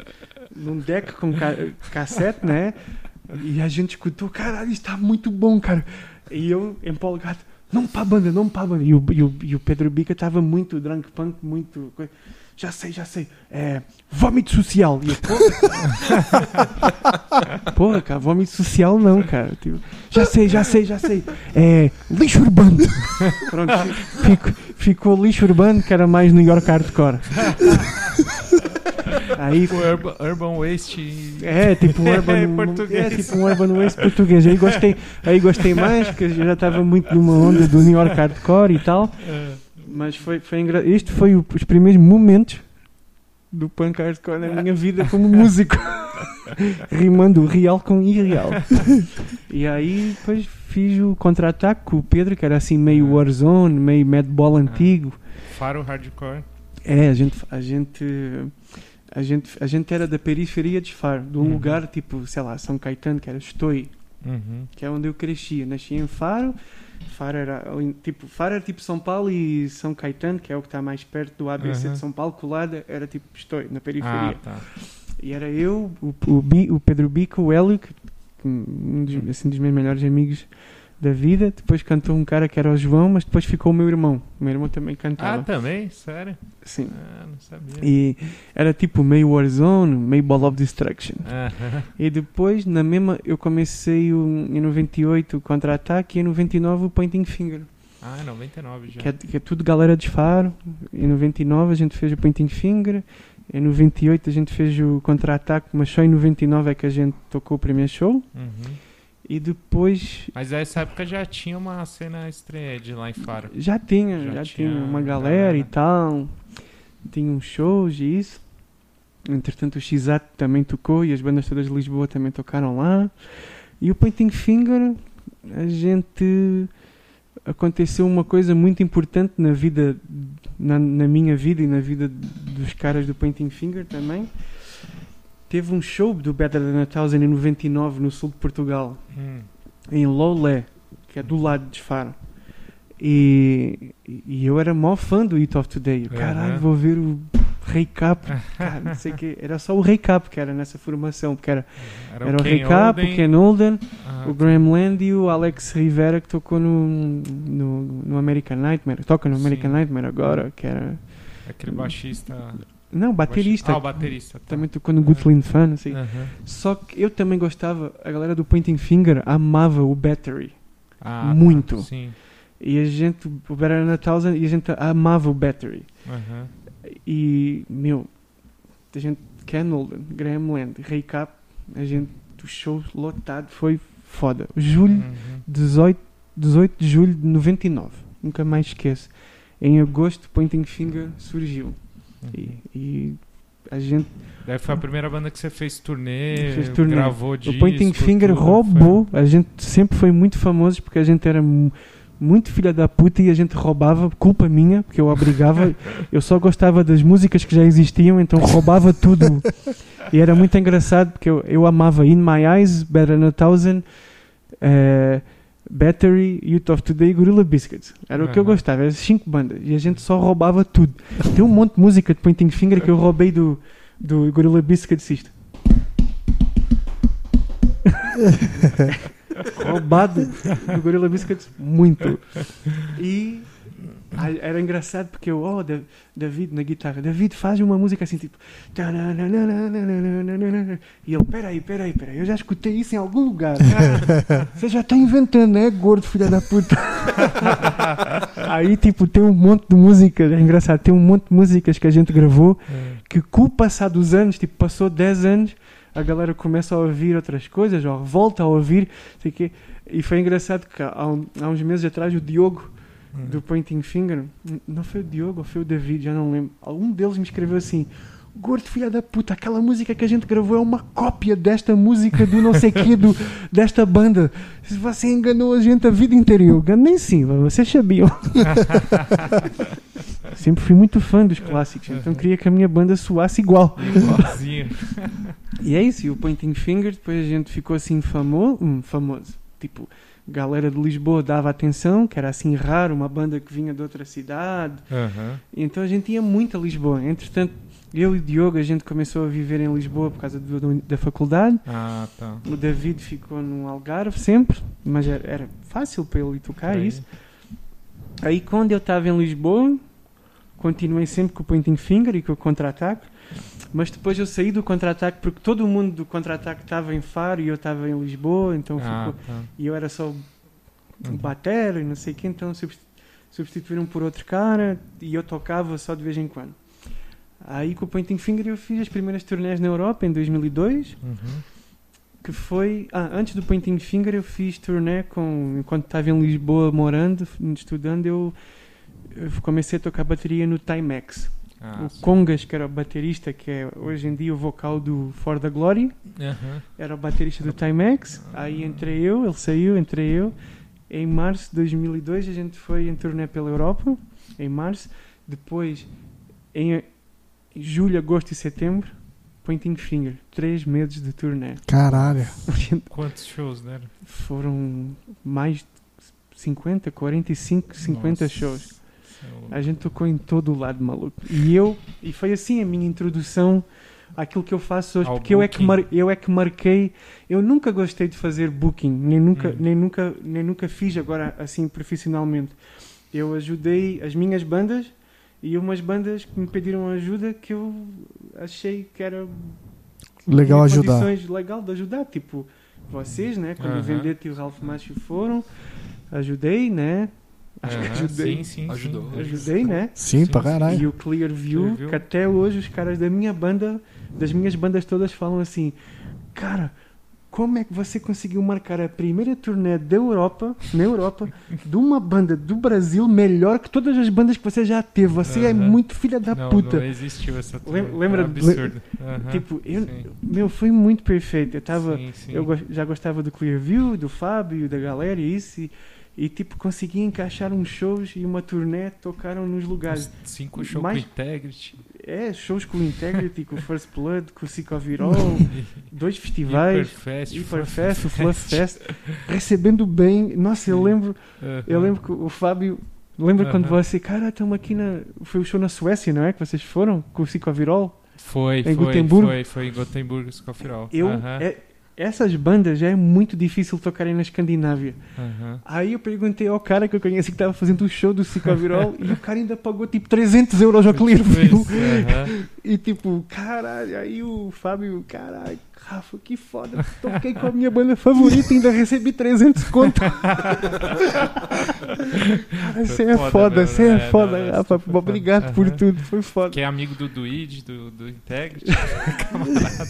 num deck com ca cassete, né? E a gente escutou, caralho, está muito bom, cara. E eu, empolgado, não para a banda, não para a banda. E o, e o, e o Pedro Bica estava muito drunk punk, muito. coi- Já sei, já sei. É. Vómito social. E eu, porra, porra, cara, vómito social não, cara. Tipo, já sei, já sei, já sei. É. Lixo urbano. Pronto, fico- ficou lixo urbano, que era mais New York hardcore. Aí O Urban, Urban Waste. é, tipo um urban, Em português. É, tipo um urban waste português. Aí gostei, aí gostei mais, porque já estava muito numa onda do New York hardcore e tal. É. Mas foi, foi engra... isto foi o- os primeiros momentos do punk hardcore na minha vida como músico. Rimando o real com irreal. E aí depois fiz o contra-ataque com o Pedro, que era assim meio Warzone, meio Madball antigo. Faro Hardcore. É, a gente, a gente, a gente, a gente era da periferia de Faro, de um Uhum. lugar tipo, sei lá, São Caetano, que era Estoi, Uhum. que é onde eu cresci. Eu nasci em Faro, Faro era tipo, Faro era tipo São Paulo e São Caetano, que é o que está mais perto do ABC Uhum. de São Paulo, colada, era tipo Estoi, na Ah, periferia. tá. E era eu, o, o, o Pedro Bico, o Hélio, que, que um dos, assim, dos meus melhores amigos da vida. Depois cantou um cara que era o João, mas depois ficou o meu irmão. O meu irmão também Ah, cantava. também? Sério? Sim. Ah, não sabia. E era tipo meio Warzone, meio Ball of Destruction. Aham. E depois, na mesma, eu comecei o, em 98 o contra-ataque e em 99 o Pointing Finger. Ah, 99 já. Que é, que é tudo galera de Faro. Em 99 a gente fez o Pointing Finger. Em 98 a gente fez o contra-ataque, mas só em 99 é que a gente tocou o primeiro show. Uhum. E depois Mas nessa época já tinha uma cena estreia de lá em Faro. já tinha, Já já, tinha tinha uma galera. galera e tal. Tinha uns shows e isso. Entretanto o Xat também tocou e as bandas todas de Lisboa também tocaram lá. E o Pointing Finger, a gente aconteceu uma coisa muito importante na vida, na, na minha vida e na vida dos caras do Pointing Finger também. Teve um show do Better Than a Thousand em 99 no sul de Portugal Hum. em Lolé, que é do lado de Faro. E, e eu era mó fã do It of Today. Eu, Caralho, Aham. vou ver o Rei Cap. Cara, não sei o que. Era só o Rei Cap que era nessa formação. Porque era, Era, era o Ken Rei Cap, o Ken Olden, Ah, o Graham Land e o Alex Rivera que tocou no, no, no American Nightmare. Toca no American Sim. Nightmare agora, que era. Aquele baixista. Não, baterista. Ah, o baterista. tá. Também Gutslin Fan, assim. Aham. Só que eu também gostava, a galera do Pointing Finger amava o Battery. Ah, tá. Muito. Sim. E a gente, o Better Than a Thousand, e a gente amava o Battery. E, meu, a gente, Ken Olden, Graham Land, Ray Cap, a gente, o show lotado, foi foda. Julho, Uhum. 18, 18 de julho de 99, nunca mais esqueço. Em agosto, Pointing Finger surgiu. E, e a gente, Daí foi a primeira banda que você fez turnê, Fez turnê. gravou disco, o Pointing Finger tudo, roubou, a gente sempre foi muito famoso porque a gente era mu- muito filha da puta e a gente roubava, culpa minha, porque eu obrigava, eu só gostava das músicas que já existiam, então roubava tudo. E era muito engraçado porque eu, eu amava In My Eyes, Better Than a Thousand, eh, Battery, Youth of Today e Gorilla Biscuits. Era o que eu gostava, eram cinco bandas e a gente só roubava tudo. Tem um monte de música de Pointing Finger que eu roubei do, do Gorilla Biscuits isto. roubado do Gorilla Biscuits muito. E Era engraçado porque eu, oh, Da- David na guitarra, David faz uma música assim tipo. E ele, peraí, peraí, peraí, eu já escutei isso em algum lugar. Você já está inventando, é gordo, filha da puta. Aí, tipo, tem um monte de músicas, é engraçado, tem um monte de músicas que a gente gravou que com o passar dos anos, tipo, passou 10 anos, a galera começa a ouvir outras coisas, ou volta a ouvir, sei quê. E foi engraçado que há, um- há uns meses atrás o Diogo Hum. do Pointing Finger, não foi o Diogo foi o David, já não lembro. Algum deles me escreveu assim: Gordo filha da puta, aquela música que a gente gravou é uma cópia desta música do não sei quê, do, desta banda. Se Você enganou a gente a vida inteira. Eu enganei sim, vocês sabiam. Sempre fui muito fã dos clássicos, então queria que a minha banda soasse igual. Igualzinho. E é isso, e o Pointing Finger, depois a gente ficou assim famo hum, famoso. Tipo, galera de Lisboa dava atenção, que era assim raro, uma banda que vinha de outra cidade. E então a gente ia muito a Lisboa. Entretanto, eu e o Diogo, a gente começou a viver em Lisboa por causa do- da faculdade. Ah, tá. O David ficou no Algarve sempre, mas era, era fácil para ele tocar Aí. isso. Aí quando eu estava em Lisboa, continuei sempre com o Pointing Finger e com o Contra-Ataque. Mas depois eu saí do Contra-Ataque porque todo mundo do Contra-Ataque estava em Faro e eu estava em Lisboa, então Ah, ficou, tá. e eu era só Uhum. batera e não sei o que, então subst- substituíram por outro cara e eu tocava só de vez em quando. Aí com o Pointing Finger eu fiz as primeiras turnés na Europa em 2002 Uhum. que foi ah, antes do Pointing Finger eu fiz turnê com enquanto estava em Lisboa morando estudando eu, eu comecei a tocar bateria no Timex Ah, o sim. Congas que era o baterista que é hoje em dia o vocal do For the Glory era o baterista do Timex aí entrei eu ele saiu entrei eu em março de 2002 a gente foi em turnê pela Europa em março depois em julho agosto e setembro Pointing Finger três meses de turnê Caralho. Quantos shows deram? foram mais de 50, 45, 50 Nossa. shows. A gente tocou em todo o lado, maluco. E eu, e foi assim a minha introdução àquilo que eu faço hoje, Ao porque eu é, que mar, eu é que marquei. Eu nunca gostei de fazer booking, nem nunca, Hum. nem nunca, nem nunca fiz agora assim profissionalmente. Eu ajudei as minhas bandas e umas bandas que me pediram ajuda que eu achei que era Legal ajudar. condições legal de ajudar, tipo vocês, né? Quando Aham. o Vendetta e o Ralph Macchio foram, ajudei, né? Acho que ajudei. Sim, sim, sim. Ajudou. Ajudei, né? Sim, Sim, pra sim. caralho. E o Clear View, Clearview. que até hoje os caras da minha banda, das minhas bandas todas falam assim, cara, como é que você conseguiu marcar a primeira turnê da Europa, na Europa, de uma banda do Brasil melhor que todas as bandas que você já teve? Você é Aham. muito filha da não, puta. Não existiu essa turma. lembra- É absurdo. Aham, Tipo, eu, sim. meu, foi muito perfeito. Eu tava, Sim, sim. eu já gostava do Clearview, do Fábio, da galera e isso. E, e, tipo, consegui encaixar uns shows e uma turnê, tocaram nos lugares. Cinco shows mais- com Integrity. É, shows com Integrity, com o First Blood, com o Sicovirol, dois festivais, Hyperfest. Hyperfest, o Fluff Fest, recebendo bem. Nossa, eu lembro, Aham. eu lembro que o Fábio. Lembra quando Aham. você, cara, estamos aqui na. Foi o show na Suécia, não é? Que vocês foram com o Sicovirol? Foi, Em foi, foi, foi em Gotemburgo, Scofirol. Eu, Aham, é- essas bandas já é muito difícil tocarem na Escandinávia. aham. Aí eu perguntei ao cara que eu conheci que estava fazendo o show do Sicovirol e o cara ainda pagou tipo 300 euros ao Clearview. Tipo isso, aham. E tipo, caralho, aí o Fábio, caralho, Rafa, que foda. Toquei com a minha banda favorita e ainda recebi 300 conto. Cara, você é foda você é né? foda, Rafa. foi Obrigado por tudo, foi foda. Que é amigo do Duide, do, do Integrity. Camarada.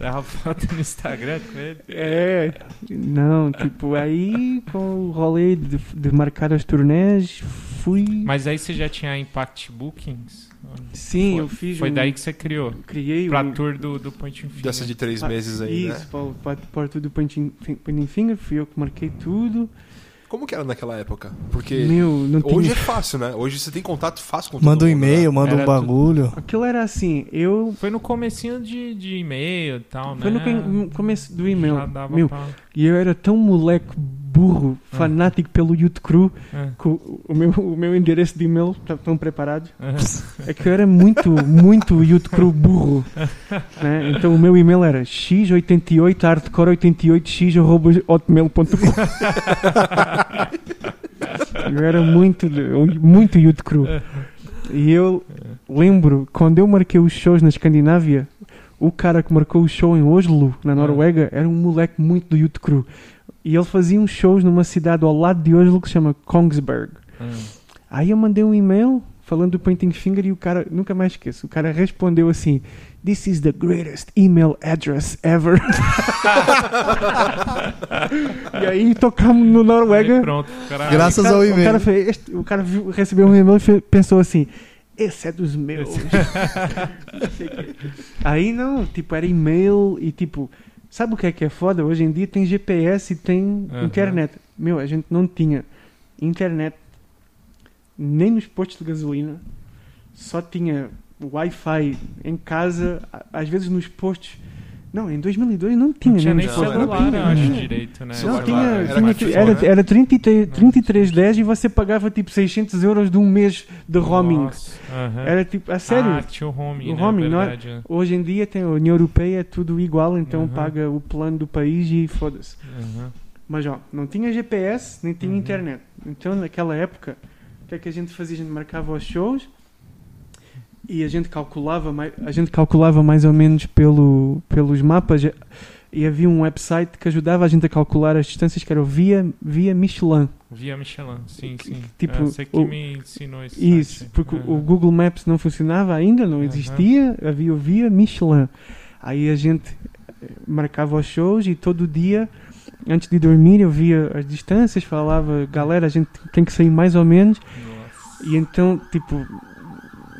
Uma foto no Instagram com ele. É, não, tipo, aí com o rolê de, de marcar as turnés, fui. Mas aí você já tinha Impact Bookings? Sim, foi, eu fiz. Foi um- daí que você criou. criei Pra um, tour do, do Point in Dessa de três Ah, meses aí, Isso, né? para, para, para tudo Pointing Pointing Finger, fui eu que marquei tudo. Como que era naquela época? Porque Meu, não hoje tinha. é fácil, né? Hoje você tem contato fácil com todo Manda um mundo, né? e-mail, manda Era um bagulho. Aquilo era assim, eu. Foi no comecinho de, de e-mail e tal, né? Foi no com- no começo do e-mail. Já dava Meu, pra... E eu era tão moleque burro, Ah. fanático pelo Youth Crew, que o, o meu, o meu endereço de e-mail está tão preparado. é. É que eu era muito, muito Youth Crew burro. né? Então o meu e-mail era x88hardcore88x.hotmail.com Eu era muito, muito Youth Crew. E eu lembro, quando eu marquei os shows na Escandinávia, o cara que marcou o show em Oslo, na Noruega, era um moleque muito do Youth Crew. E ele fazia uns shows numa cidade ao lado de Oslo que se chama Kongsberg. Hum. Aí eu mandei um e-mail falando do Pointing Finger e o cara, nunca mais esqueço, o cara respondeu assim: This is the greatest email address ever. e aí tocamos no Aí Noruega. pronto, caralho. Graças O cara- ao O e-mail. cara, fez, este- o cara viu- recebeu um e-mail e pensou assim: esse é dos meus. O. Aí não, tipo, era e-mail e tipo, sabe o que é que é foda? Hoje em dia tem GPS e tem Aham. internet. Meu, a gente não tinha internet nem nos postos de gasolina, só tinha Wi-Fi em casa, às vezes nos postos. Não, em 2002 não tinha, Não tinha nem nos Não, celular, bem- eu acho, tinha. direito, né? Não, Celular, tinha, era tinha- era, né? era 33, 3310 e você pagava tipo 600 euros de um mês de roaming. Nossa, aham. Era tipo, a sério. Ah, tinha o roaming, O né? roaming, não é? verdade, é. Hoje em dia tem a União Europeia, é tudo igual, então Uhum. paga o plano do país e foda-se. Aham. Mas ó, não tinha GPS, nem tinha Uhum. internet. Então naquela época, o que é que a gente fazia? A gente marcava os shows e a gente calculava mais, a gente calculava mais ou menos pelo, pelos mapas e havia um website que ajudava a gente a calcular as distâncias que era o via, via Michelin. Via Michelin, sim, Que- sim. tipo, É, você que o- me ensinou esse Isso, site. porque o- o. Google Maps não funcionava ainda, não existia, havia o via Michelin. Aí a gente eh, marcava os shows e todo dia, antes de dormir, eu via as distâncias, falava, galera, a gente tem que sair mais ou menos. Nossa. E então, tipo,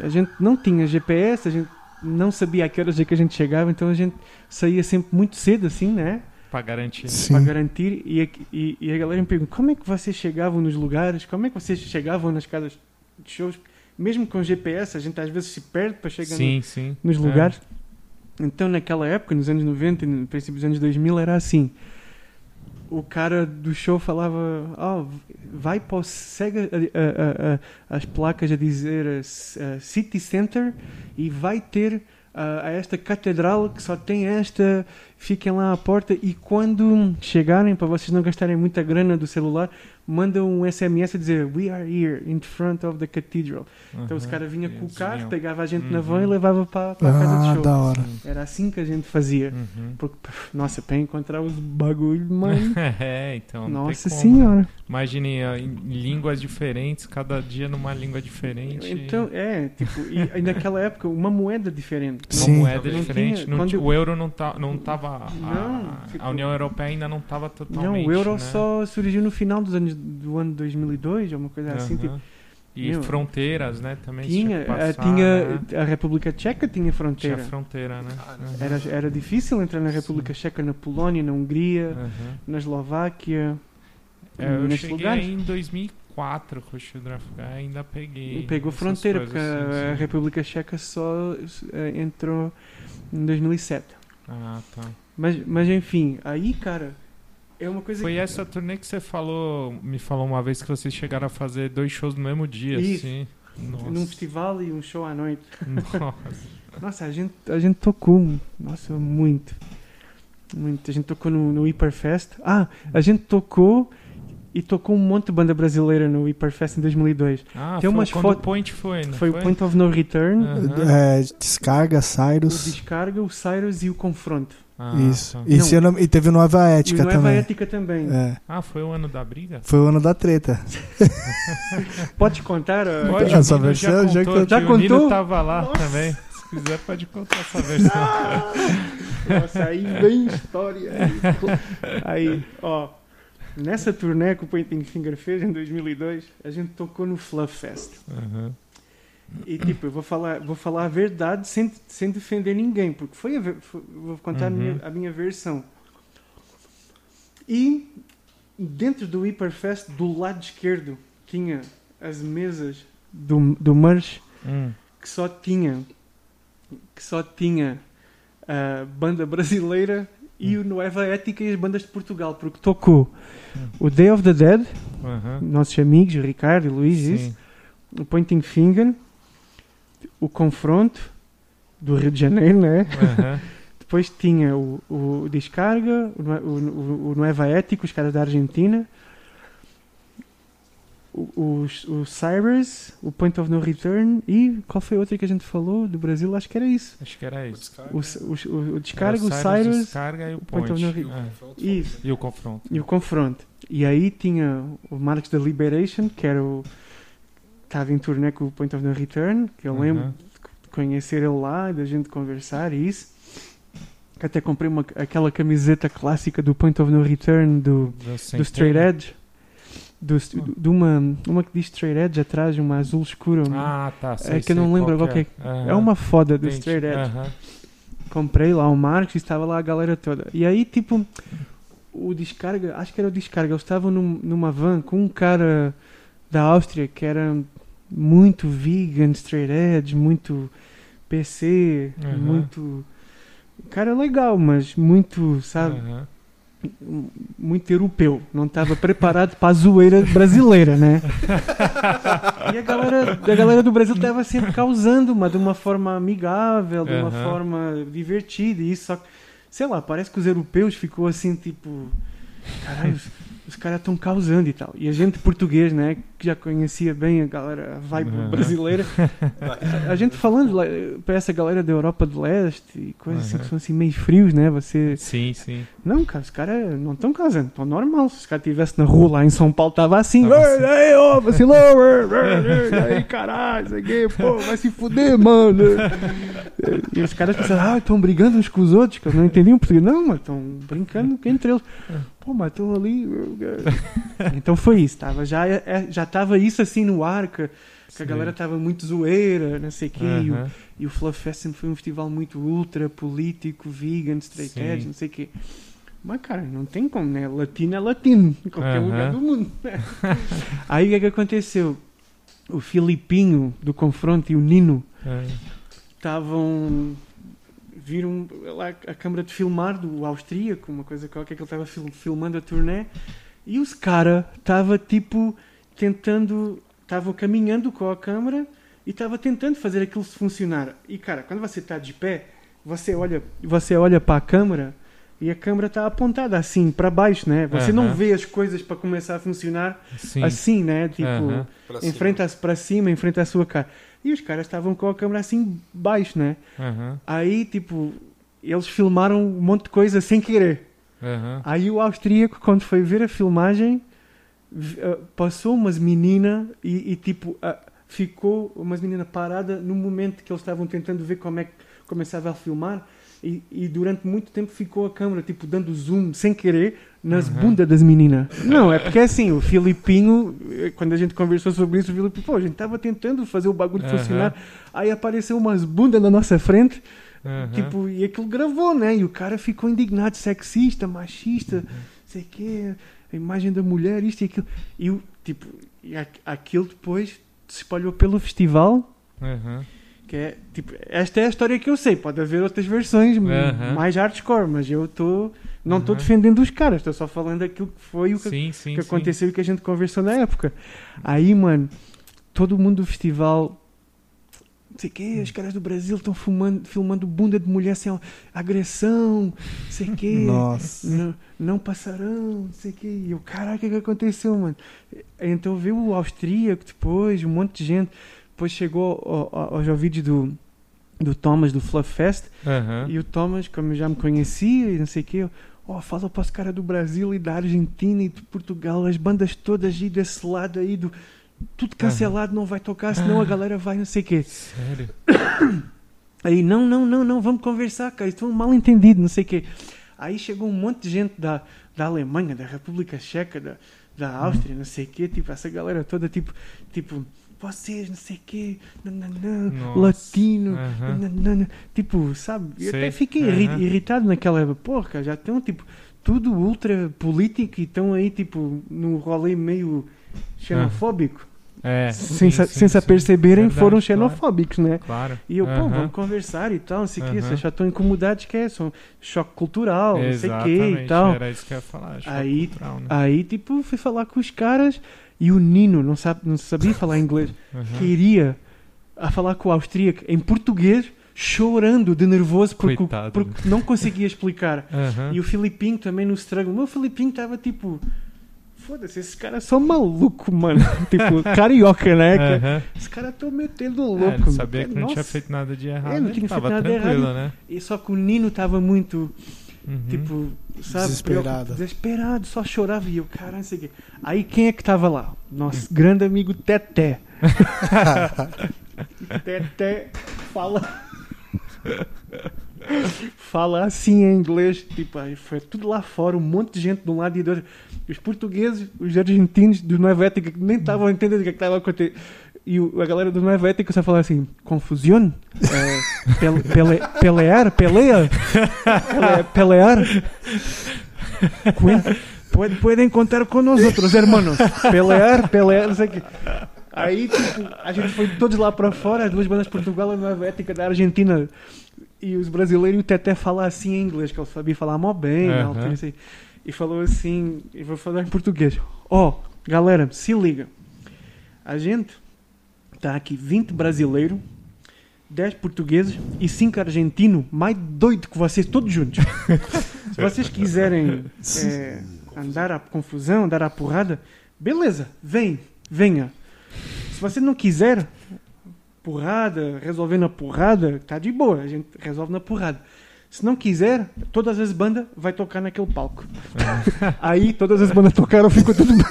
a gente não tinha GPS, a gente não sabia a que horas é que a gente chegava, então a gente saía sempre muito cedo, assim, né? Pra garantir. Sim. Para garantir. E, a- e, e a galera me pergunta: como é que vocês chegavam nos lugares? Como é que vocês chegavam nas casas de shows? Mesmo com GPS, a gente às vezes se perde para chegar no- Sim, sim. nos É. lugares. Então, naquela época, nos anos 90 e no princípio dos anos 2000, era assim. O cara do show falava: oh, vai para o Sega, a- a- a- as placas a dizer eh, eh, City Center e vai ter ah, a esta catedral que só tem esta. Fiquem lá à porta e quando chegarem, para vocês não gastarem muita grana do celular, mandam um SMS a dizer We are here in front of the cathedral. Então esse Aham. cara vinha com o carro, vinham. pegava a gente na Uhum. van e levava para, para a casa de Ah, show. da hora. Era assim que a gente fazia. Uhum. Porque, nossa, para encontrar os bagulhos, mano. é, então. nossa tem como. senhora. Imagine línguas diferentes, cada dia numa língua diferente. Então, é, tipo, e, naquela época, uma moeda diferente. uma Sim. moeda Não diferente. tinha- não eu- O euro não, tá, não tava. A- Não, a, tipo- União Europeia ainda não estava Não, totalmente. o euro né? só surgiu no final dos anos, do ano 2002, ou uma coisa assim. Aham. Tipo, E Meu, fronteiras, né? Também tinha, tinha, eh, passar, tinha né? a República Tcheca tinha fronteira. Tinha fronteira, né? Era, era difícil entrar na República Tcheca, na Polónia, na Hungria, Aham. na Eslováquia. É, eu cheguei lugares. em 2004 com o Shudrafka, ainda peguei. Pegou fronteira, porque sim, a sim. República Checa só eh, entrou em 2007. Ah, tá. Mas, mas enfim, aí, cara, é uma coisa Foi que... essa turnê que você falou, me falou uma vez que vocês chegaram a fazer dois shows no mesmo dia, Isso. assim. Nossa. Num festival e um show à noite. Nossa. Nossa, a gente, a gente tocou, nossa, muito. Muito. A gente tocou no, no Hyperfest. Ah, a gente tocou e tocou um monte de banda brasileira no Hyperfest em 2002. Ah, Tem foi umas quando foto- o Point foi, não Foi foi? o Point of No Return, Aham. É, descarga, o Cyrus. Descarga, o Cyrus e o Confronto. Ah, Isso. tá. E, Não. se eu não- e teve Nova E Ética o Nova também. Ética também. É, Ah, foi o ano da briga? foi o ano da treta. Pode contar? ah, Pode, Essa o Nino versão já contou, que- já o Nino contou? tava lá Nossa. também. Se quiser, pode contar essa versão. Nossa, aí vem história. Aí, ó, nessa turnê que o Pointing Finger fez em 2002, a gente tocou no Fluff Fest. Aham. E tipo, eu vou falar, vou falar a verdade sem, sem defender ninguém, porque foi a, foi- vou contar a, Uhum. minha, a minha versão. E dentro do Hyperfest, do lado esquerdo, tinha as mesas do, do merch Hum. que só tinha que só tinha a banda brasileira e o Nova Ética e as bandas de Portugal, porque tocou Hum. o Day of the Dead, nossos amigos, o Ricardo e o Luís, isso, o Pointing Finger, o Confronto do Rio de Janeiro, né? Depois tinha o, o Descarga, o, o, o Nueva Ética, os caras da Argentina. O, o, o Cyrus, o Point of No Return e qual foi a outra que a gente falou do Brasil? Acho que era isso. Acho que era isso. O, o, o, o descarga, o Cyrus descarga e o Point point. of no re- É. Isso. E o confronto. e o confronto. E aí tinha o Marcos da Liberation, que era o. Estava em turnê com o Point of No Return, que eu Uhum. lembro de conhecer ele lá, da gente conversar e isso. Que Até comprei uma, aquela camiseta clássica do Point of No Return do, Do, do Straight Edge. Do, de uma, uma que diz Straight Edge atrás, uma azul escura. Ah, tá. sei, É que eu não lembro qual que que é. é uma foda do Entendi. Straight Edge. Aham. Comprei lá o Marcos e estava lá a galera toda. E aí, tipo, o descarga, acho que era o descarga, eles estavam num- numa van com um cara da Áustria que era muito vegan, straight edge, muito PC, Uhum. muito. Cara legal, mas muito, sabe, Aham. Muito europeu. Não estava preparado para a zoeira brasileira, né? e a galera, a galera do Brasil estava sempre causando, mas de uma forma amigável, de uma Aham. forma divertida. E isso só sei lá, parece que os europeus ficou assim, tipo, caralho, os, os caras estão causando e tal. E a gente português, né, que já conhecia bem a galera, a vibe Aham. brasileira, a gente falando lá, para essa galera da Europa do Leste e coisas assim Aham. que são assim meio frios, né? Você Sim, sim. não, cara, os caras não estão casando, estão normal. Se os caras estivessem na rua lá em São Paulo, tava assim, Tava "Ei, ô, vacilou, aí, caralho, isso aqui, pô, vai se fuder, mano. E os caras pensaram, ah, estão brigando uns com os outros, que eu não entendiam português. Não, mas estão brincando entre eles. Pô, mas estão ali. Então foi isso, tava, já, é- já tava isso assim no ar, que, Sim. a galera tava muito zoeira, não sei o quê, e o, e o Fluff Fest sempre foi um festival muito ultra político, vegan, straight Sim. edge, não sei o quê. Mas, cara, não tem como, né? Latino é latino, em qualquer lugar do mundo. né? Aí o que é que aconteceu? O Filipinho do Confronto e o Nino estavam. Viram lá a câmara de filmar do austríaco, uma coisa qualquer que ele estava fil- filmando a turnê, e os cara estava tipo tentando. estavam caminhando com a câmera e estava tentando fazer aquilo funcionar. E cara, quando você está de pé, você olha, você olha para a câmera e a câmera está apontada assim para baixo, né? Você não Aham. vê as coisas para começar a funcionar Sim. assim, né? Tipo, em frente a, para cima, em frente à sua cara. E os caras estavam com a câmera assim baixo, né? Aham. Aí, tipo, eles filmaram um monte de coisa sem querer. Aí o austríaco, quando foi ver a filmagem, passou umas meninas e, e, tipo, ah, ficou umas meninas parada no momento que eles estavam tentando ver como é que começava a filmar. E, e durante muito tempo ficou a câmera, tipo, dando zoom sem querer nas Uhum. bundas das meninas. Não, é porque assim, o Filipinho, eh, quando a gente conversou sobre isso, o Filipinho, pô, a gente tava tentando fazer o bagulho Aham. funcionar. Aí apareceu umas bundas na nossa frente. Aham. Tipo, e aquilo gravou, né? E o cara ficou indignado, sexista, machista, sei que, a imagem da mulher, isto e aquilo. E tipo, e aquilo depois se espalhou pelo festival, Aham. que é tipo, esta é a história que eu sei, pode haver outras versões m- Aham. mais hardcore, mas eu tô não estou Aham. defendendo os caras, estou só falando aquilo que foi o que, Sim, sim. que sim. aconteceu e que a gente conversou na época. Aí, mano, todo mundo do festival. Não sei o quê, os caras do Brasil estão filmando, filmando bunda de mulher sem agressão, não sei o quê. Nossa. Não, não passarão, não sei o quê. E eu, caraca, o que, que aconteceu, mano? Então veio o austríaco depois, um monte de gente. Depois chegou ao- ao- aos ouvidos do, do Thomas do Fluff Fest. Aham. E o Thomas, como já me conhecia e não sei o quê, ó, fala para os caras do Brasil e da Argentina e de Portugal, as bandas todas aí desse lado aí, do, tudo cancelado, não vai tocar, senão a galera vai não sei o quê. Sério? Aí, não, não, não, não, vamos conversar, cara, um mal entendido, não sei o quê. Aí chegou um monte de gente da, da Alemanha, da República Checa, da, da Áustria, não sei o quê, tipo, essa galera toda, tipo, tipo, vocês, não sei o quê, nananã, latino, Aham. nananã, tipo, sabe, eu Sei. até fiquei irritado naquela época, porra, cara, já estão, tipo, tudo ultra político e estão aí, tipo, no rolê meio xenofóbico. É. sem, sim, sa- sim, sem se aperceberem, Verdade, foram claro. xenofóbicos, né? Claro. E eu, pô, vamos conversar e tal, não sei o quê. Aham. Vocês já estão incomodados, que é só choque cultural, não sei o quê e Exatamente, tal. Era isso que eu ia falar. Aí- cultural, né? Aí, tipo, fui falar com os caras e o Nino não, sabe, não sabia falar inglês. Aham. Queria a falar com o austríaco em português, chorando de nervoso porque, Coitado. porque não conseguia explicar. Aham. E o Filipinho também no struggle. O meu Filipinho estava tipo. Foda-se, esses caras são malucos, mano. tipo, carioca, né? Que- Aham. Os caras estão metendo É, louco. ele sabia que não Nossa. tinha feito nada de errado. É, não ele tinha tava feito nada de tranquilo, errado. né? E só que o Nino tava muito, Uhum. tipo, sabe? Desesperado. Desesperado, só chorava. E eu, caralho, não sei o quê. Aí quem é que tava lá? Nosso grande amigo Teté. Teté fala. Fala assim em inglês. Tipo, aí foi tudo lá fora, um monte de gente de um lado e do outro. Os portugueses, os argentinos do Nova Ética que nem estavam entendendo o que é estava acontecendo. E a galera do Nova Ética só falava assim: confusão? É, pel- pele- pelear? Peleia? Pele- pelear? Puede- Pueden contar com nós outros, hermanos. Pelear, pelear, não sei o quê. Aí, tipo, a gente foi todos lá para fora, as duas bandas de Portugal e a Nova Ética da Argentina. E os brasileiros e o Teté falar assim em inglês, que ele sabia falar mó bem, altura, assim. E falou assim, e vou falar em português. Ó, galera, se liga. A gente tá aqui 20 brasileiros, 10 portugueses e 5 argentinos, mais doido que vocês, todos juntos. se vocês quiserem é, andar à confusão, andar à porrada, beleza, vem, venha. Se você não quiser porrada, resolver na porrada, tá de boa, a gente resolve na porrada. Se não quiser, todas as bandas vai tocar naquele palco. Aí todas as bandas tocaram, ficou tudo bem.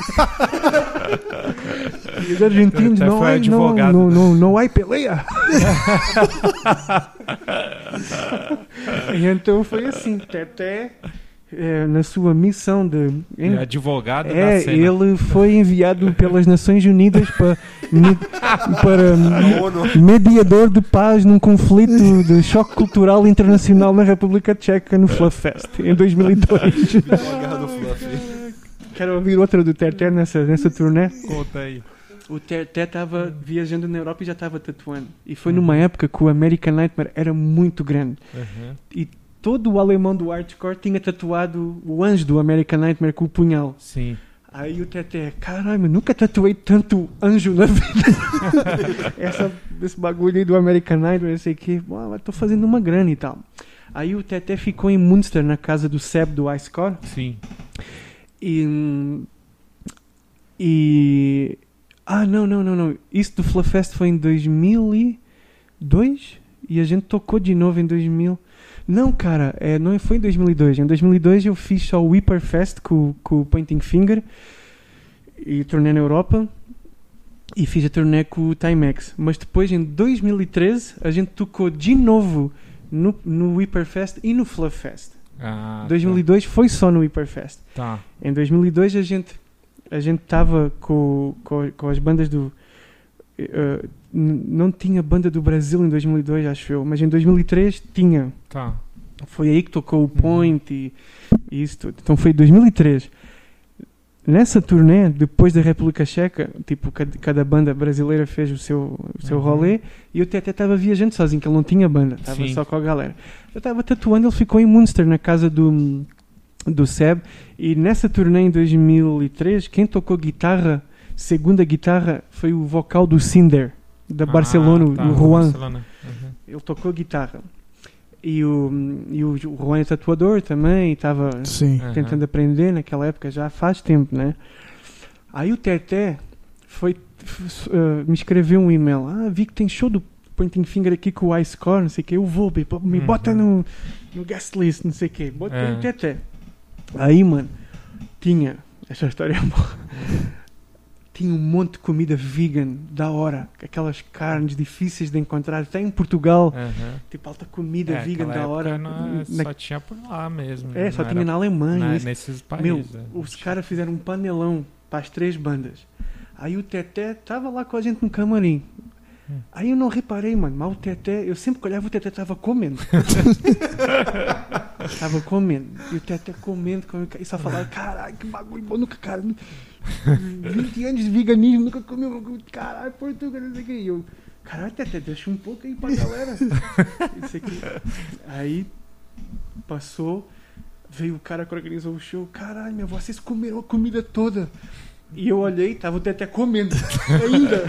e os argentinos Até não há, não, não, né? não, não há peleia. e então foi assim, Teté, é, na sua missão de é advogado é, da cena. ele foi enviado pelas Nações Unidas para, me- para mediador de paz num conflito de choque cultural internacional na República Tcheca no Fluffest em 2002. Uma guerra do Fluffy. Quero ouvir outra do Terté nessa, nessa turnê. Conta aí. O Terté estava viajando na Europa e já estava tatuando. E foi numa época que o American Nightmare era muito grande. Uhum. Todo o alemão do hardcore tinha tatuado o anjo do American Nightmare com o punhal. Sim. Aí o Teté, caralho, eu nunca tatuei tanto anjo na vida. Essa, esse bagulho aí do American Nightmare, eu sei que, "Uau, tô fazendo uma grana e tal. Aí o Teté ficou em Munster, na casa do Seb do Ice Core. Sim. E. E. Ah, não, não, não, não. Isso do Fluffest foi em 2002 e a gente tocou de novo em 2000. Não, cara, é, não foi em 2002. Em 2002 eu fiz só o Whipper Fest com, com o Pointing Finger e turnê na Europa e fiz a turnê com o Timex. Mas depois, em 2013, a gente tocou de novo no, no Whipper Fest e no Fluff Fest. Ah, 2002 foi só no Whipper Fest. Tá. Em 2002 a gente a gente estava com, com, com as bandas do n- não tinha banda do Brasil em 2002 acho eu, mas em 2003 tinha. Tá. Foi aí que tocou o Point e, e isso tudo. Então foi 2003. Nessa turnê, depois da República Checa, tipo, cada, cada banda brasileira fez o seu, o seu Uhum. rolê e o Tete estava viajando sozinho, que ele não tinha banda, estava só com a galera. Eu estava tatuando, ele ficou em Munster, na casa do, do Seb, e nessa turnê em 2003, quem tocou guitarra, segunda guitarra, foi o vocal do Cinder, da Barcelona, Ah, tá, do Juan. Barcelona. Uhum. Ele tocou guitarra. E o, e o, Juan é tatuador também, estava tentando aprender naquela época, já faz tempo, né? Aí o Teté foi, uh, me escreveu um e-mail. Ah, vi que tem show do Pointing Finger aqui com o Ice Core, não sei o que. Eu vou, me, Uhum. bota no, no guest list, não sei o que. Botei É. o Teté. Aí, mano, tinha. Essa história é boa. Tinha um monte de comida vegan, da hora. Aquelas carnes difíceis de encontrar. Até em Portugal, Uhum. tipo, alta comida É, vegan da hora. não- Na- Só tinha por lá mesmo. é, só tinha na Alemanha. na- isso. nesses Meu, países. é. os caras fizeram um panelão para as três bandas. Aí o Teté tava lá com a gente no camarim. Hum. Aí eu não reparei, mano, mas o Teté, eu sempre que olhava o Teté tava comendo. tava comendo. E o Teté comendo, comendo e só falava, caralho, que bagulho bom, nunca, cara. 20 anos de veganismo, nunca comi um bagulho, caralho, português, não sei o que. E eu, caralho, Teté, deixa um pouco aí pra galera. Aí passou, veio o cara que organizou o show, caralho, meu, vocês comeram a comida toda. E eu olhei, tava o Teté comendo ainda.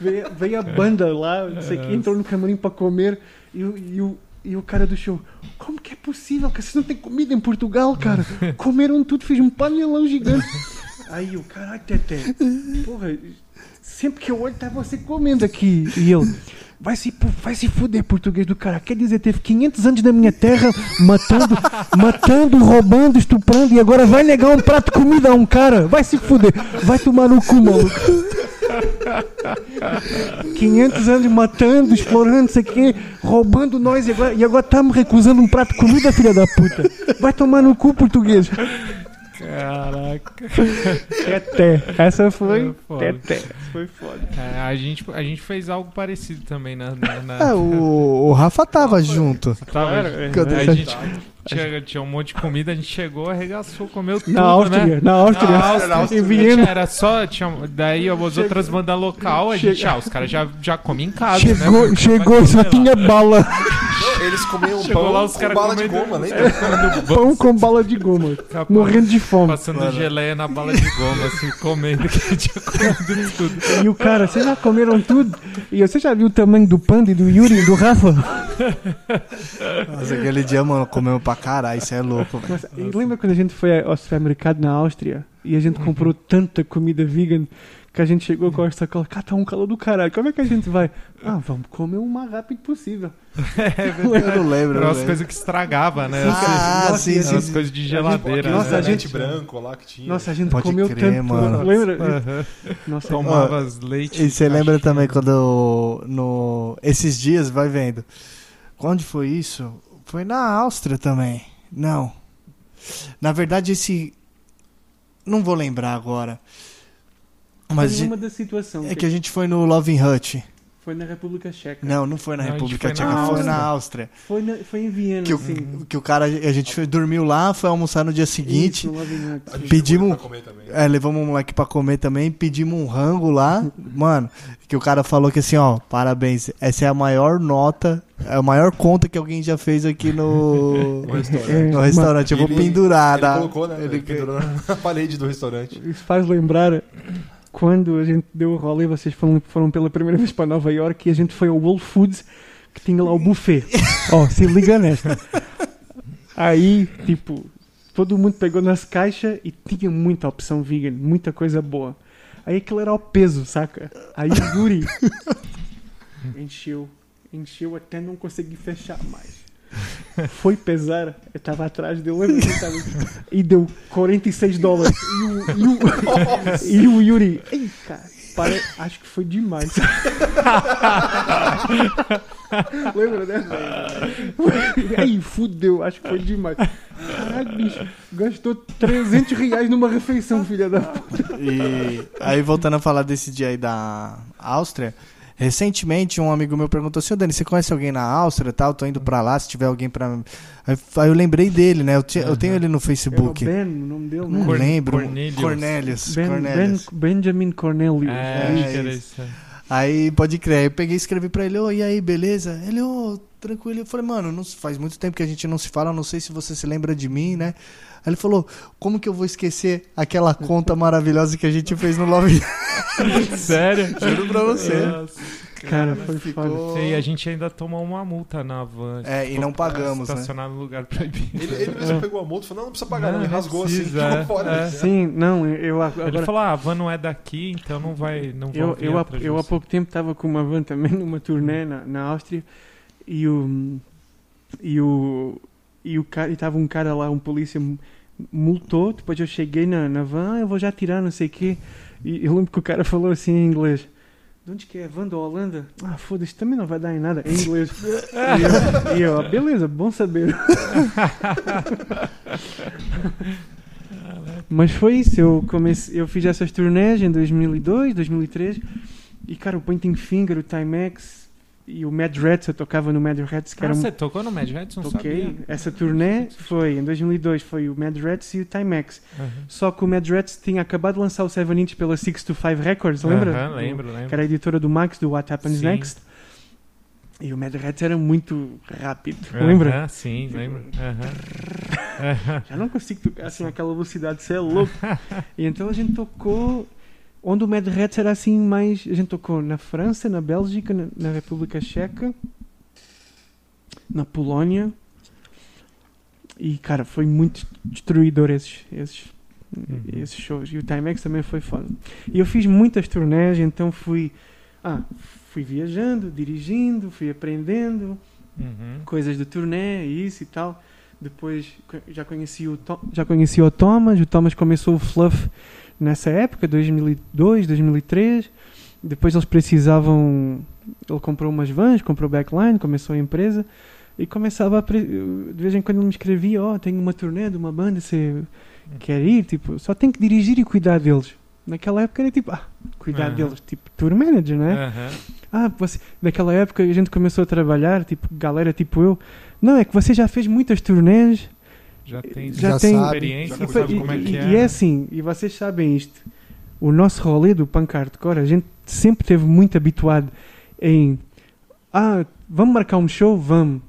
veio, veio a banda lá, não sei o que, entrou no camarim pra comer e, e o, e o cara do show, como que é possível, que vocês não têm comida em Portugal, cara. Comeram tudo, fez um panelão gigante. Aí eu, caralho, Tete, porra, sempre que eu olho tá você comendo aqui. E ele, vai se, vai se fuder, português do cara. Quer dizer, teve 500 anos na minha terra, matando, matando, roubando, estuprando, e agora vai negar um prato de comida a um cara. Vai se fuder, vai tomar no cu, maluco. 500 anos matando, explorando, não sei o quê, roubando nós e agora, e agora tá me recusando um prato de comida, filha da puta. Vai tomar no cu, português. Caraca. Tete. Essa foi. Foi. Foi foda. É, a, gente, a gente fez algo parecido também na. na, na- É, o, o Rafa tava junto. Tava- Claro, é. A gente tinha, tinha um monte de comida, a gente chegou, arregaçou, comeu tudo, Na Áustria, né? na Áustria. Na Áustria, Em Viena. Era só, tinha, daí as outras bandas local, a gente, Chega- ah, os caras já, já comem em casa, Chegou, né? chegou, só tinha bala. Eles comiam Chegou pão lá, os com bala de goma, lembra? Pão com bala de goma. Capaz, Morrendo de fome. Passando geleia na bala de goma, assim, comendo que tinha comido tudo. E o cara, vocês já comeram tudo? E você já viu o tamanho do Panda e do Yuri e do Rafa? Mas aquele dia, mano, comeu pra caralho, isso é louco, velho. Nossa, lembra quando a gente foi ao supermercado na Áustria e a gente comprou tanta comida vegan que a gente chegou com a sacola, cá tá um calor do caralho, como é que a gente vai? Ah, vamos comer o mais rápido possível. Eu não lembro, Eram as velho. coisas que estragava, né? Ah, Nossa, sim, sim, Eram as sim. coisas de geladeira. aquele Nossa, né? a gente- branco lá que tinha. Nossa, a gente Pode comeu crer, tanto. mano. Lembra? Nossa, Tomava as leite. E você lembra também quando no esses dias, vai vendo. Onde foi isso? Foi na Áustria também. Não. Na verdade esse não vou lembrar agora. Mas foi uma da situação. é que a gente foi no Loving Hut. Foi na República Checa. Não, não foi na Não, República foi Tcheca, na foi na Áustria. Foi, na- foi em Viena, Que o, sim. que o cara, a gente foi, dormiu lá, foi almoçar no dia seguinte. Isso, Pedimos- foi pra comer também. É, levamos um moleque pra comer também, pedimos um rango lá. Mano, que o cara falou que assim, ó, parabéns, essa é a maior nota, é a maior conta que alguém já fez aqui no, No restaurante. No restaurante. Eu vou Ele- pendurar. Ele na- colocou, né? Ele ele- pendurou na parede do restaurante. Isso faz lembrar quando a gente deu o rolê, vocês foram, foram pela primeira vez para Nova York e a gente foi ao Whole Foods que tinha lá o buffet. Ó, se liga nesta. Aí, tipo, todo mundo pegou nas caixas e tinha muita opção vegan, muita coisa boa. Aí aquilo era ao peso, saca? Aí o Yuri encheu, encheu até não conseguir fechar mais. Foi pesar, eu estava atrás dele lembra que eu tava- e deu 46 dólares. E o, e o, e o Yuri, ei, cara, pare- acho que foi demais. Lembra, né? Ei, fudeu, acho que foi demais. Caralho, bicho, gastou 300 reais numa refeição, filha da puta. E aí, voltando a falar desse dia aí da Áustria, recentemente um amigo meu perguntou assim, ô Dani, você conhece alguém na Áustria tal? Tô indo pra lá, se tiver alguém pra... Aí, eu lembrei dele, né? Eu, tinha- eu tenho ele no Era o Facebook. Ben, o nome dele, Não né? Cor- lembro. Cornelius. Cornelius. Ben, Cornelius. Ben- Benjamin Cornelius. É, É, isso. Aí, pode crer. Aí eu peguei e escrevi pra ele, ô, e aí, beleza? Ele, ô, tranquilo. Eu falei, mano, não, faz muito tempo que a gente não se fala, não sei se você se lembra de mim, né? Aí ele falou, como que eu vou esquecer aquela conta maravilhosa que a gente fez no Love? Sério? Juro pra você. Nossa, Cara, foi ficou- foda. E a gente ainda tomou uma multa na van. É, e não pagamos, né? Estacionar no lugar proibido. Ele, ele mesmo pegou a multa e falou: não, não precisa pagar, não. Não, Ele rasgou precisa, assim, é, jogou fora. é. Sim, não, eu Ele agora... falou, ah, a van não é daqui, então não vai. Não Eu, eu, há, eu há pouco tempo estava com uma van também numa turnê na, na Áustria e o e o e o cara estava um cara lá um polícia mu- multou depois eu cheguei na, na van "Ah, eu vou já tirar não sei o quê e eu lembro que o cara falou assim em inglês de onde que é? Van da Holanda? Ah, foda-se, também não vai dar em nada. Em inglês. e eu, e eu, "Ah, beleza, bom saber. Mas foi isso, eu, comecei, eu fiz essas turnés em 2002, 2003 e cara, o Pointing Finger, o Timex e o Mad Rats, eu tocava no Mad Rats que Ah, era um... você tocou no Mad Rats? Não Toquei. sabia. Essa turnê foi em 2002, foi o Mad Rats e o Timex. Aham. Só que o Mad Rats tinha acabado de lançar o 7 inch pela 6 to 5 Records, lembra? Aham, lembro, lembro. Que era a editora do Max, do What Happens Sim. Next. E o Mad Rats era muito rápido, Aham, lembra? sim, lembro. Já não consigo tocar assim aquela velocidade, você é louco. e então a gente tocou onde o Mad Rats era assim mais. A gente tocou na França, na Bélgica, na, na República Checa, na Polónia E, cara, foi muito destruidor esses, esses, Uhum. esses shows. E o Timex também foi foda. E eu fiz muitas turnés, então fui. Ah, fui viajando, dirigindo, fui aprendendo Uhum. coisas do turnê, isso e tal. Depois já conheci o Tom, já conheci o Thomas, o Thomas começou o Fluff nessa época, 2002, 2003. Depois eles precisavam, ele comprou umas vans, comprou backline, começou a empresa e começava a de vez em quando ele me escrevia, ó, tenho uma turnê de uma banda, você quer ir? Tipo, só tem que dirigir e cuidar deles. Naquela época era tipo, ah, cuidar deles, tipo tour manager, não é? Aham. Ah, você, naquela época a gente começou a trabalhar, tipo, galera tipo eu. Não, é que você já fez muitas turnês Já tem Já já tem- experiência, já sabe e, como é que e- é. e é assim, e vocês sabem isto. O nosso rolê do punk hardcore, a gente sempre teve muito habituado em ah, vamos marcar um show? Vamos.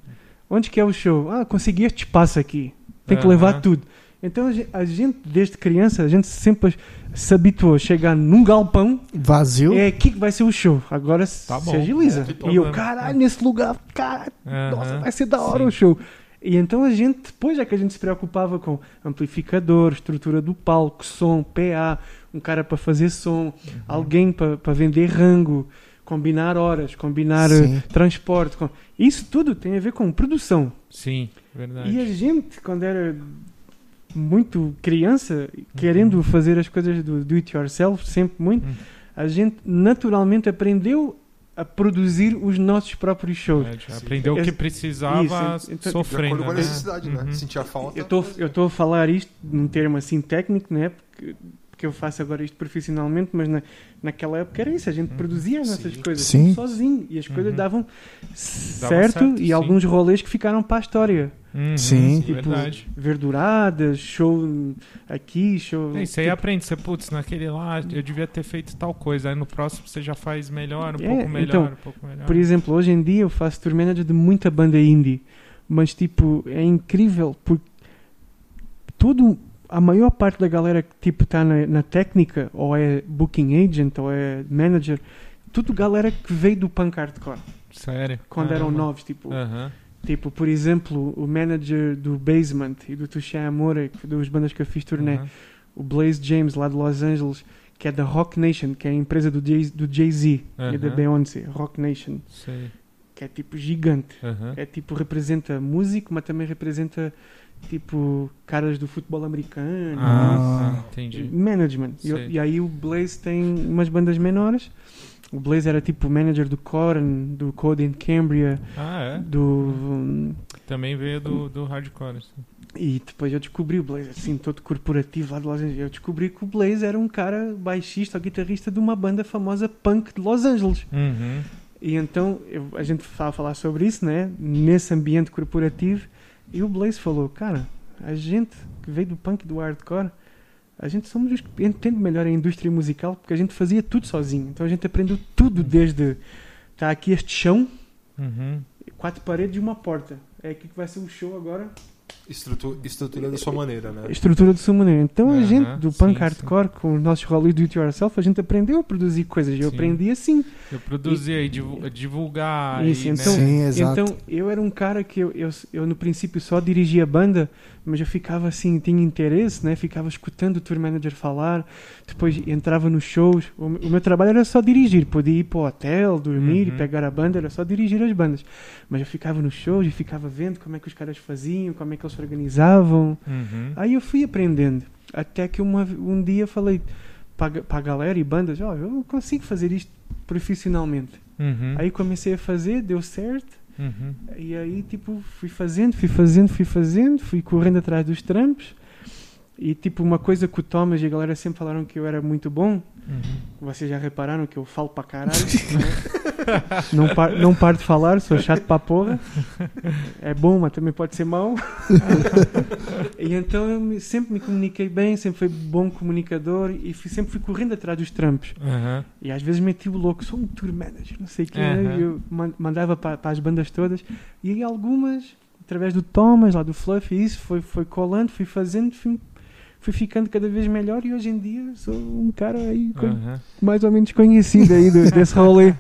Onde que é o show? Ah, consegui este espaço aqui. Tem que levar tudo. Então a gen- a gente, desde criança, a gente sempre se habituou a chegar num galpão Vazio. é aqui que vai ser o show. Agora se- Tá se bom. agiliza. É, e eu, caralho, nesse lugar, caralho, nossa, vai ser da hora Sim. o show. E então a gente, depois já que a gente se preocupava com amplificador, estrutura do palco, som, PA, um cara para fazer som, Uhum. alguém para vender rango, combinar horas, combinar eh, Sim. transporte. com- Isso tudo tem a ver com produção. Sim, verdade. E a gente, quando era muito criança, querendo fazer as coisas do do it yourself, sempre muito, Uhum. a gente naturalmente aprendeu a produzir os nossos próprios shows. É, já aprendeu o que precisava isso, então- De sofrendo. acordo com a né? necessidade, né? Uhum. Sentir a falta. Eu estou eu estou a falar isto num termo assim técnico, né? Porque, porque eu faço agora isto profissionalmente, mas na, naquela época era isso, a gente produzia as nossas Sim. coisas Sim. sozinho e as coisas Uhum. davam certo, certo, e sim. alguns rolês que ficaram para a história. Uhum, Sim. Tipo, verdade. verduradas, show aqui, show. É, Isso aí tipo, aprende, você, putz, naquele lá eu devia ter feito tal coisa. Aí no próximo você já faz melhor, um É, pouco melhor, então, um pouco melhor. Por exemplo, hoje em dia eu faço tour manager de muita banda indie, mas tipo, é incrível porque tudo, a maior parte da galera que tipo está na, na técnica, ou é booking agent, ou é manager, tudo galera que veio do punk hardcore, Sério. quando eram Caramba. novos, tipo. Tipo, por exemplo, o manager do Basement e do Touché Amore, que- dos bandas que eu fiz turnê, aham. o Blaze James lá de Los Angeles, que é da Rock Nation, que é a empresa do Jay- do Jay-Z e da. Beyoncé, Rock Nation, Sei. que é tipo gigante. Aham. É tipo, representa músico, mas também representa tipo caras do futebol americano, Ah, tá, entendi. management. E, e aí o Blaze tem umas bandas menores. O Blaze era tipo manager do Korn, do Code in Cambria, Ah, é? do. um, Também veio do, do hardcore. assim. e depois eu descobri o Blaze assim, todo corporativo lá de Los Angeles. Eu descobri que o Blaze era um cara baixista ou guitarrista de uma banda famosa punk de Los Angeles. Uhum. E então eu- a gente estava a falar sobre isso, né? Nesse ambiente corporativo. E o Blaze falou: Cara, a gente que veio do punk do hardcore, a gente somos os que entende melhor a indústria musical porque a gente fazia tudo sozinho. Então a gente aprendeu tudo desde. Está aqui este chão, Uhum. quatro paredes e uma porta. É aqui que vai ser o show agora. Estrutura, estrutura da sua maneira, né? A estrutura do sua maneira. Então a Aham, gente, do sim, punk sim. hardcore, com os nossos rolês do it yourself, a gente aprendeu a produzir coisas. Eu Sim. aprendi assim. Eu produzia e divu- divulgar. Isso, e, então- né? Sim, exato. Então, eu era um cara que eu, eu, eu no princípio só dirigia a banda, mas eu ficava assim, tinha interesse, né? Ficava escutando o tour manager falar, depois entrava nos shows. O, o meu trabalho era só dirigir, podia ir para o hotel, dormir e Uhum. pegar a banda, era só dirigir as bandas. Mas eu ficava nos shows e ficava vendo como é que os caras faziam, como é que eles se organizavam. Uhum. Aí eu fui aprendendo, até que uma, um dia falei para a galera e bandas, ó, eu consigo fazer isto profissionalmente. Uhum. Aí comecei a fazer, deu certo. Uhum. E aí, tipo, fui fazendo, fui fazendo, fui fazendo, fui correndo atrás dos trampos. E, tipo, uma coisa que o Thomas e a galera sempre falaram que eu era muito bom, Uhum. vocês já repararam que eu falo para caralho, né? não, par, não paro de falar, sou chato para porra. É bom, mas também pode ser mau. e então eu sempre me comuniquei bem, sempre fui bom comunicador e fui- sempre fui correndo atrás dos trampos. Aham. E às vezes meti o louco, sou um tour manager, não sei o que, né? Aham. E eu man- mandava para as bandas todas. E algumas, através do Thomas, lá do Fluff, e isso foi, foi colando, fui fazendo, fui, fui ficando cada vez melhor. E hoje em dia sou um cara aí com- Aham. mais ou menos conhecido aí do- desse rolê.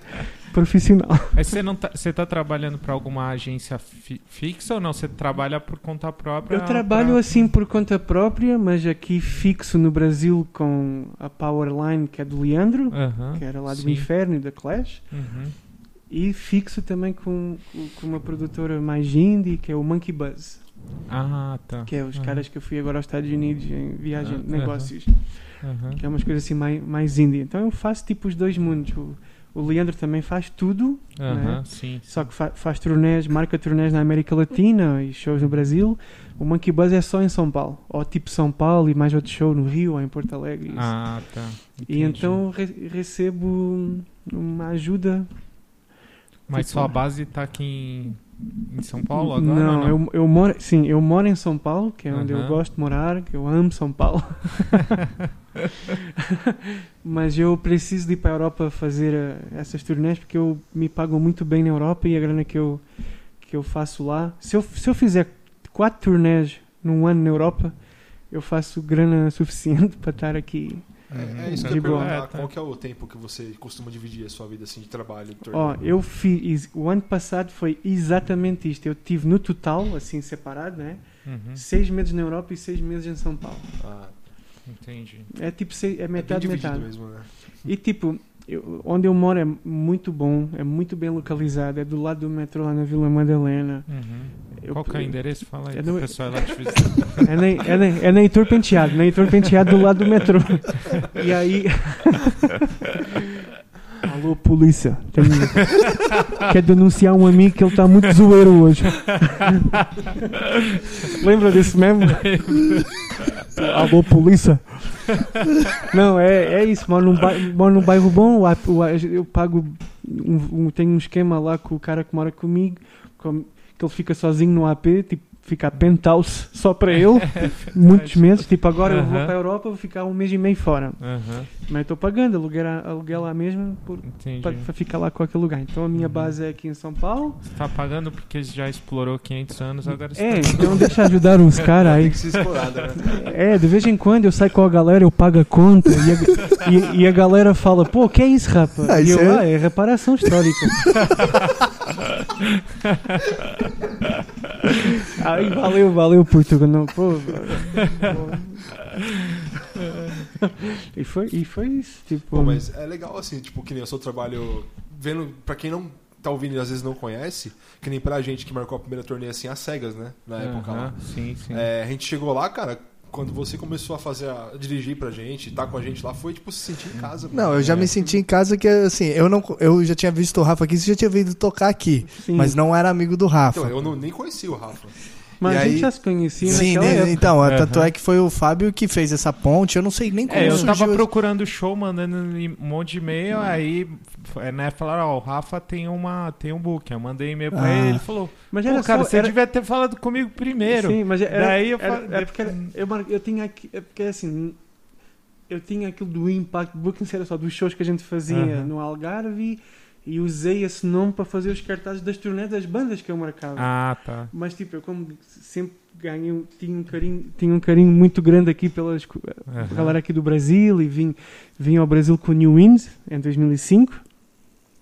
profissional. Você não tá, você tá trabalhando para alguma agência fi- fixa ou não? Você trabalha por conta própria? Eu trabalho pra- assim por conta própria, mas aqui fixo no Brasil com a Powerline, que é do Leandro, Aham, que era lá do sim. Inferno e da Clash. Uhum. E fixo também com, com uma produtora mais indie, que é o Monkey Buzz, Ah, tá. que é os caras que eu fui agora aos Estados Unidos em viagem de negócios, que é umas coisas assim mais, mais indie. Então eu faço tipo os dois mundos. O, o Leandro também faz tudo, né? sim. só que fa- faz turnés, marca turnés na América Latina e shows no Brasil. O Monkey Buzz é só em São Paulo, ou tipo São Paulo e mais outro show no Rio ou em Porto Alegre. isso. Ah, tá. e Entendi. então re- recebo uma ajuda Mas tipo- sua base tá aqui em, em São Paulo agora? Não, ou Eu, eu moro, sim, eu moro em São Paulo, que é onde eu Aham. gosto de morar, que eu amo São Paulo. Mas eu preciso de ir para a Europa fazer eh, essas turnês porque eu me pago muito bem na Europa e a grana que eu que eu faço lá, se eu, se eu fizer quatro turnês num ano na Europa, eu faço grana suficiente para estar aqui. É, é isso que De eu ia boa. perguntar. É, tá. Qual que é o tempo que você costuma dividir a sua vida assim, de trabalho? de Ó, torneio? eu fiz, o ano passado foi exatamente isto. Eu tive no total, assim separado, né? Uhum, Seis meses na Europa e seis meses em São Paulo. Ah, entendi. É tipo, sei- é é bem metade, dividido metade. mesmo, né? E tipo, eu- onde eu moro é muito bom, é muito bem localizado, é do lado do metrô lá na Vila Madalena. Uhum. Eu- Qual que é o endereço? Fala aí, É pro no- pessoal lá te visitar. É na, é, na, é na Heitor Penteado, na Heitor Penteado do lado do metrô. E aí. Alô, polícia. Tenho... Quer denunciar um amigo que ele está muito zoeiro hoje. Lembra desse mesmo? Alô, polícia. Não, é, é isso. Moro num, bairro, moro num bairro bom. Eu pago. Um, um- tenho um esquema lá com o cara que mora comigo. com- que ele fica sozinho no AP. Tipo, fica a penthouse só para ele. muitos meses. Tipo, agora eu vou para a Europa. Vou ficar um mês e meio fora. Mas estou pagando aluguel, aluguel lá mesmo para, ficar lá com aquele lugar. Então a minha Uhum. base é aqui em São Paulo. Você tá pagando porque já explorou 500 anos, agora você É, tá... então deixa ajudar uns caras Tem aí. que ser explorado, né? É, de vez em quando eu saio com a galera, eu pago a conta e a, e- e a galera fala, pô, que é isso, rapaz? Ah, e eu, é- ah, é reparação histórica. Aí valeu, valeu, Portugal. Não, pô, pô. e, foi, e foi isso. Tipo, Pô, mas é legal assim, tipo, que nem o seu trabalho. Vendo, pra quem não tá ouvindo e às vezes não conhece, que nem pra gente que marcou a primeira turnê assim, às cegas, né? Na época lá. Aham, Sim, sim. É, a gente chegou lá, cara, quando você começou a fazer, a, dirigir pra gente, tá com a gente lá, foi tipo se sentir em casa. Não, eu já É. me senti em casa que, assim, eu não eu já tinha visto o Rafa aqui, você já tinha visto tocar aqui, sim. mas não era amigo do Rafa. Então, eu não, nem conhecia o Rafa. Mas e a gente aí- já se conhecia Sim, naquela né, então, Aham. tanto é que foi o Fábio que fez essa ponte, eu não sei nem como É, eu surgiu tava esse- procurando show, mandando um monte de e-mail, aí é, né, falaram, ó, o Rafa tem, uma, tem um book. Eu mandei e-mail pra Ah. ele, ele falou, Mas pô, era cara, só, você era, devia ter falado comigo primeiro. Sim, mas era, Daí eu é porque era- eu, mar- eu tinha aqui, é porque assim, eu tinha aquilo do Impact Booking, era só dos shows que a gente fazia Aham. no Algarve e usei esse nome para fazer os cartazes das turnês das bandas que eu marcava. Ah, tá. Mas tipo, eu como sempre ganhei, um- tinha um carinho, tinha um carinho muito grande aqui pelas Aham. galera aqui do Brasil e vim, vim ao Brasil com o New Wind em 2005.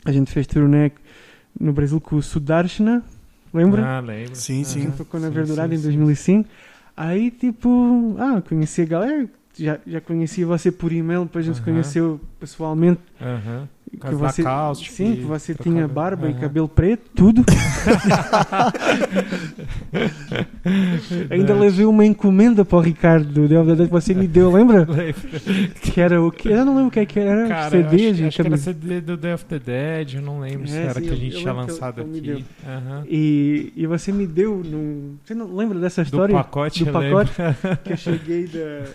A gente fez turnê no Brasil com o Sudarshana, lembra? Ah, lembro. Sim, sim. Aham. tocou na Sim, Verdurada sim, em sim. 2005. Aí, tipo, ah, conheci a galera. Já, já conhecia você por e-mail, depois a gente se Aham. conheceu pessoalmente. Aham. Que causa da você, sim, que você tinha barba e Aham. cabelo preto, tudo. Ainda levei uma encomenda para o Ricardo do que você me deu, lembra? Que era o que? Eu não lembro o que, é que era. Cara, eu CD, acho, gente. acho que era CD do Day of the Dead, eu não lembro se É, era sim, que a eu- gente eu tinha que lançado ele me aqui. Aham. E, e você me deu num. Você não lembra dessa Do história? pacote, do eu lembro. pacote que eu cheguei da.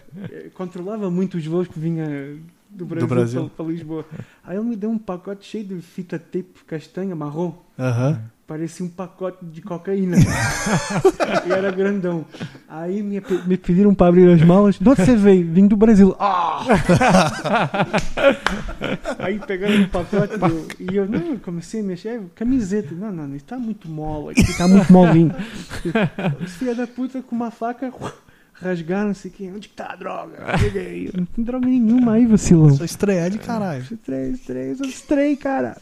Controlava muito os voos que vinha do Brasil, Brasil. Para, para Lisboa. Aí ele me deu um pacote cheio de fita tape castanha, marrom. Aham. Parecia um pacote de cocaína. e era grandão. Aí me, me pediram para abrir as malas. De onde você veio? Vim do Brasil. Ah! Aí pegaram o pacote eu- e eu não, comecei a mexer. Camiseta. Não, não, isso tá muito mole aqui, tá muito molinho. Filho da puta com uma faca rasgar, não sei o quê. Onde que tá a droga? Aí. Não tem droga nenhuma aí, vacilão. Sou estrear de caralho. Três, três, os três, cara.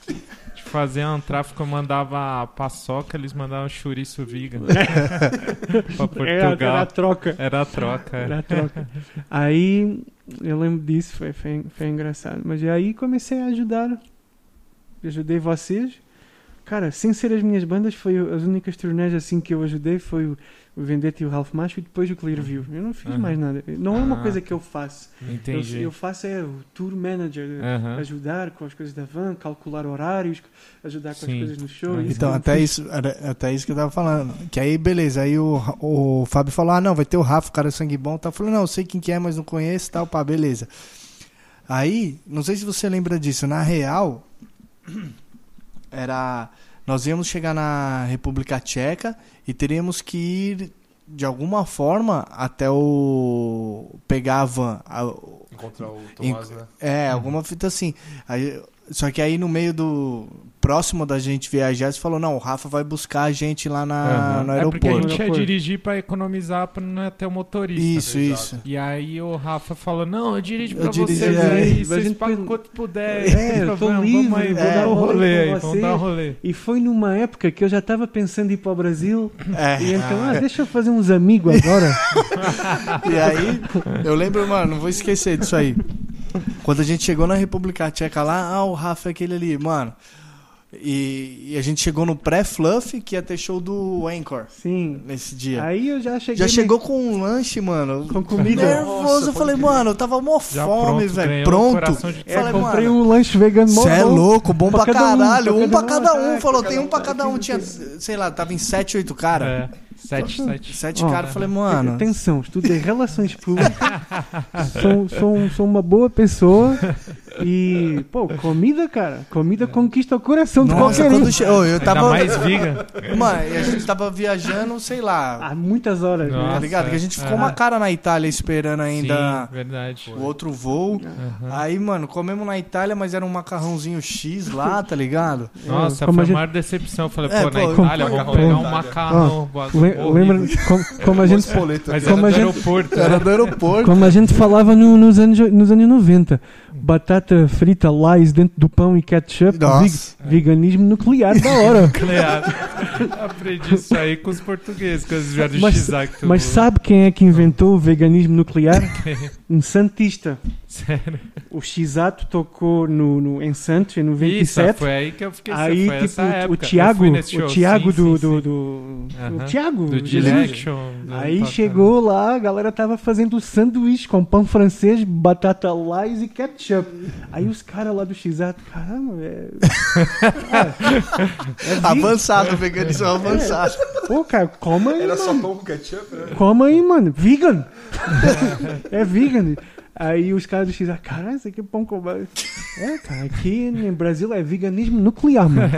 De fazer um tráfico, eu mandava paçoca, eles mandavam chouriço vegan. pra Era, era a Portugal. troca. Era a troca. é. Era a troca. Aí eu lembro disso, foi, foi, foi engraçado. Mas aí comecei a ajudar. Ajudei vocês. Cara, sem ser as minhas bandas, foi as únicas turnês assim que eu ajudei foi o, Vendetta e o Ralph Macho e depois o Clearview. Eu não fiz Aham. mais nada. Não é uma Ah. coisa que eu faço. Eu, Entendi. eu faço é o tour manager. Aham. Ajudar com as coisas da van, calcular horários, ajudar com Sim. as coisas no show. Isso Então, que eu até fiz. isso, até isso que eu tava falando. Que aí, beleza. Aí o, o Fábio falou: ah, não, vai ter o Rafa, o cara é sangue bom. Tá? Eu falei: não, eu sei quem que é, mas não conheço tal, pá, beleza. Aí, não sei se você lembra disso. Na real, era. Nós íamos chegar na República Tcheca e teríamos que ir de alguma forma até o. pegar a van. A- Encontrar o Tomás, Tomás, né? é, alguma fita assim. Aí, só que aí no meio do. Próximo da gente viajar, você falou: não, o Rafa vai buscar a gente lá na, Aham. no É porque a aeroporto. gente ia Aeroporto. dirigir pra economizar pra não ter o motorista. Isso, Exato. isso. E aí o Rafa falou, não, eu dirijo dirijo, vocês é. aí, vocês gente pagam quanto puder. É, eu tô vamos, livre, vamos aí, vou vamos dar um rolê aí, vamos dar um rolê. E foi numa época que eu já estava pensando em ir para o Brasil. É. E então, ah, deixa eu fazer uns amigos agora. E aí, eu lembro, mano, não vou esquecer disso aí. Quando a gente chegou na República Tcheca lá, ah, o Rafa é aquele ali, mano. E, e a gente chegou no pré-fluff, que ia ter show do Anchor Sim. nesse dia. Aí eu já cheguei. Já chegou com um lanche, mano. Com comida. Nervoso, Nossa, eu falei, crer. mano, eu tava mó Já fome, pronto, velho. Pronto. de É, Falei, comprei mano, um lanche vegano mó Você é louco, bom pra, um, caralho. pra um pra cada um, é, Falou, tem um pra cada um. Tinha, sei lá, tava em sete, oito caras. É, sete, sete. Sete caras. Falei, mano. Atenção, estudei relações públicas. sou, sou, um- sou uma boa pessoa. E, pô, comida, cara. Comida conquista o coração de Nossa, qualquer um. quando che... Ô, eu Ainda tava. mais vegan. Mano, e a gente tava viajando, sei lá. Há muitas horas, Nossa. né? Tá ligado? Que a gente ficou é. uma cara na Itália esperando ainda Sim, verdade. o outro voo. Aham. Aí, mano, comemos na Itália, mas era um macarrãozinho X lá, tá ligado? Nossa, Como foi a gente- maior decepção. Eu falei, É, pô, na pô, Itália, vamos pegar um macarrão. horrível. Lembra como, como a gente. Mas como era a do gente- aeroporto. Era né? do aeroporto. Como a gente falava no- nos, anos, nos anos 90. Batata frita Lays dentro do pão e ketchup. Nossa. veg- veganismo nuclear da hora. Nuclear. Aprendi isso aí com os portugueses, com os Jorge Mas- Chizak. tu- Mas sabe quem é que inventou o veganismo nuclear? Um santista. Sério. O X-Ato tocou no, no, em Santos, em Isso, 97. foi aí que eu fiquei Aí, foi tipo, essa o época. Eu Tiago, o Tiago sim, do, sim, do, sim. do, Aham. o Tiago, Do. Direction. do- Aí chegou lá, a galera tava fazendo sanduíche com pão francês, batata Lays e ketchup. Aí os caras lá do X-Ato, caramba, é... é, é Avançado, veganismo avançado. Pô, cara, coma aí, Era só mano. pão com ketchup, né? Coma aí, mano. Vegan. é vegan. Aí os caras do X, ah, caralho, isso aqui é pão com... ba-" É, cara, aqui no Brasil é veganismo nuclear, mano.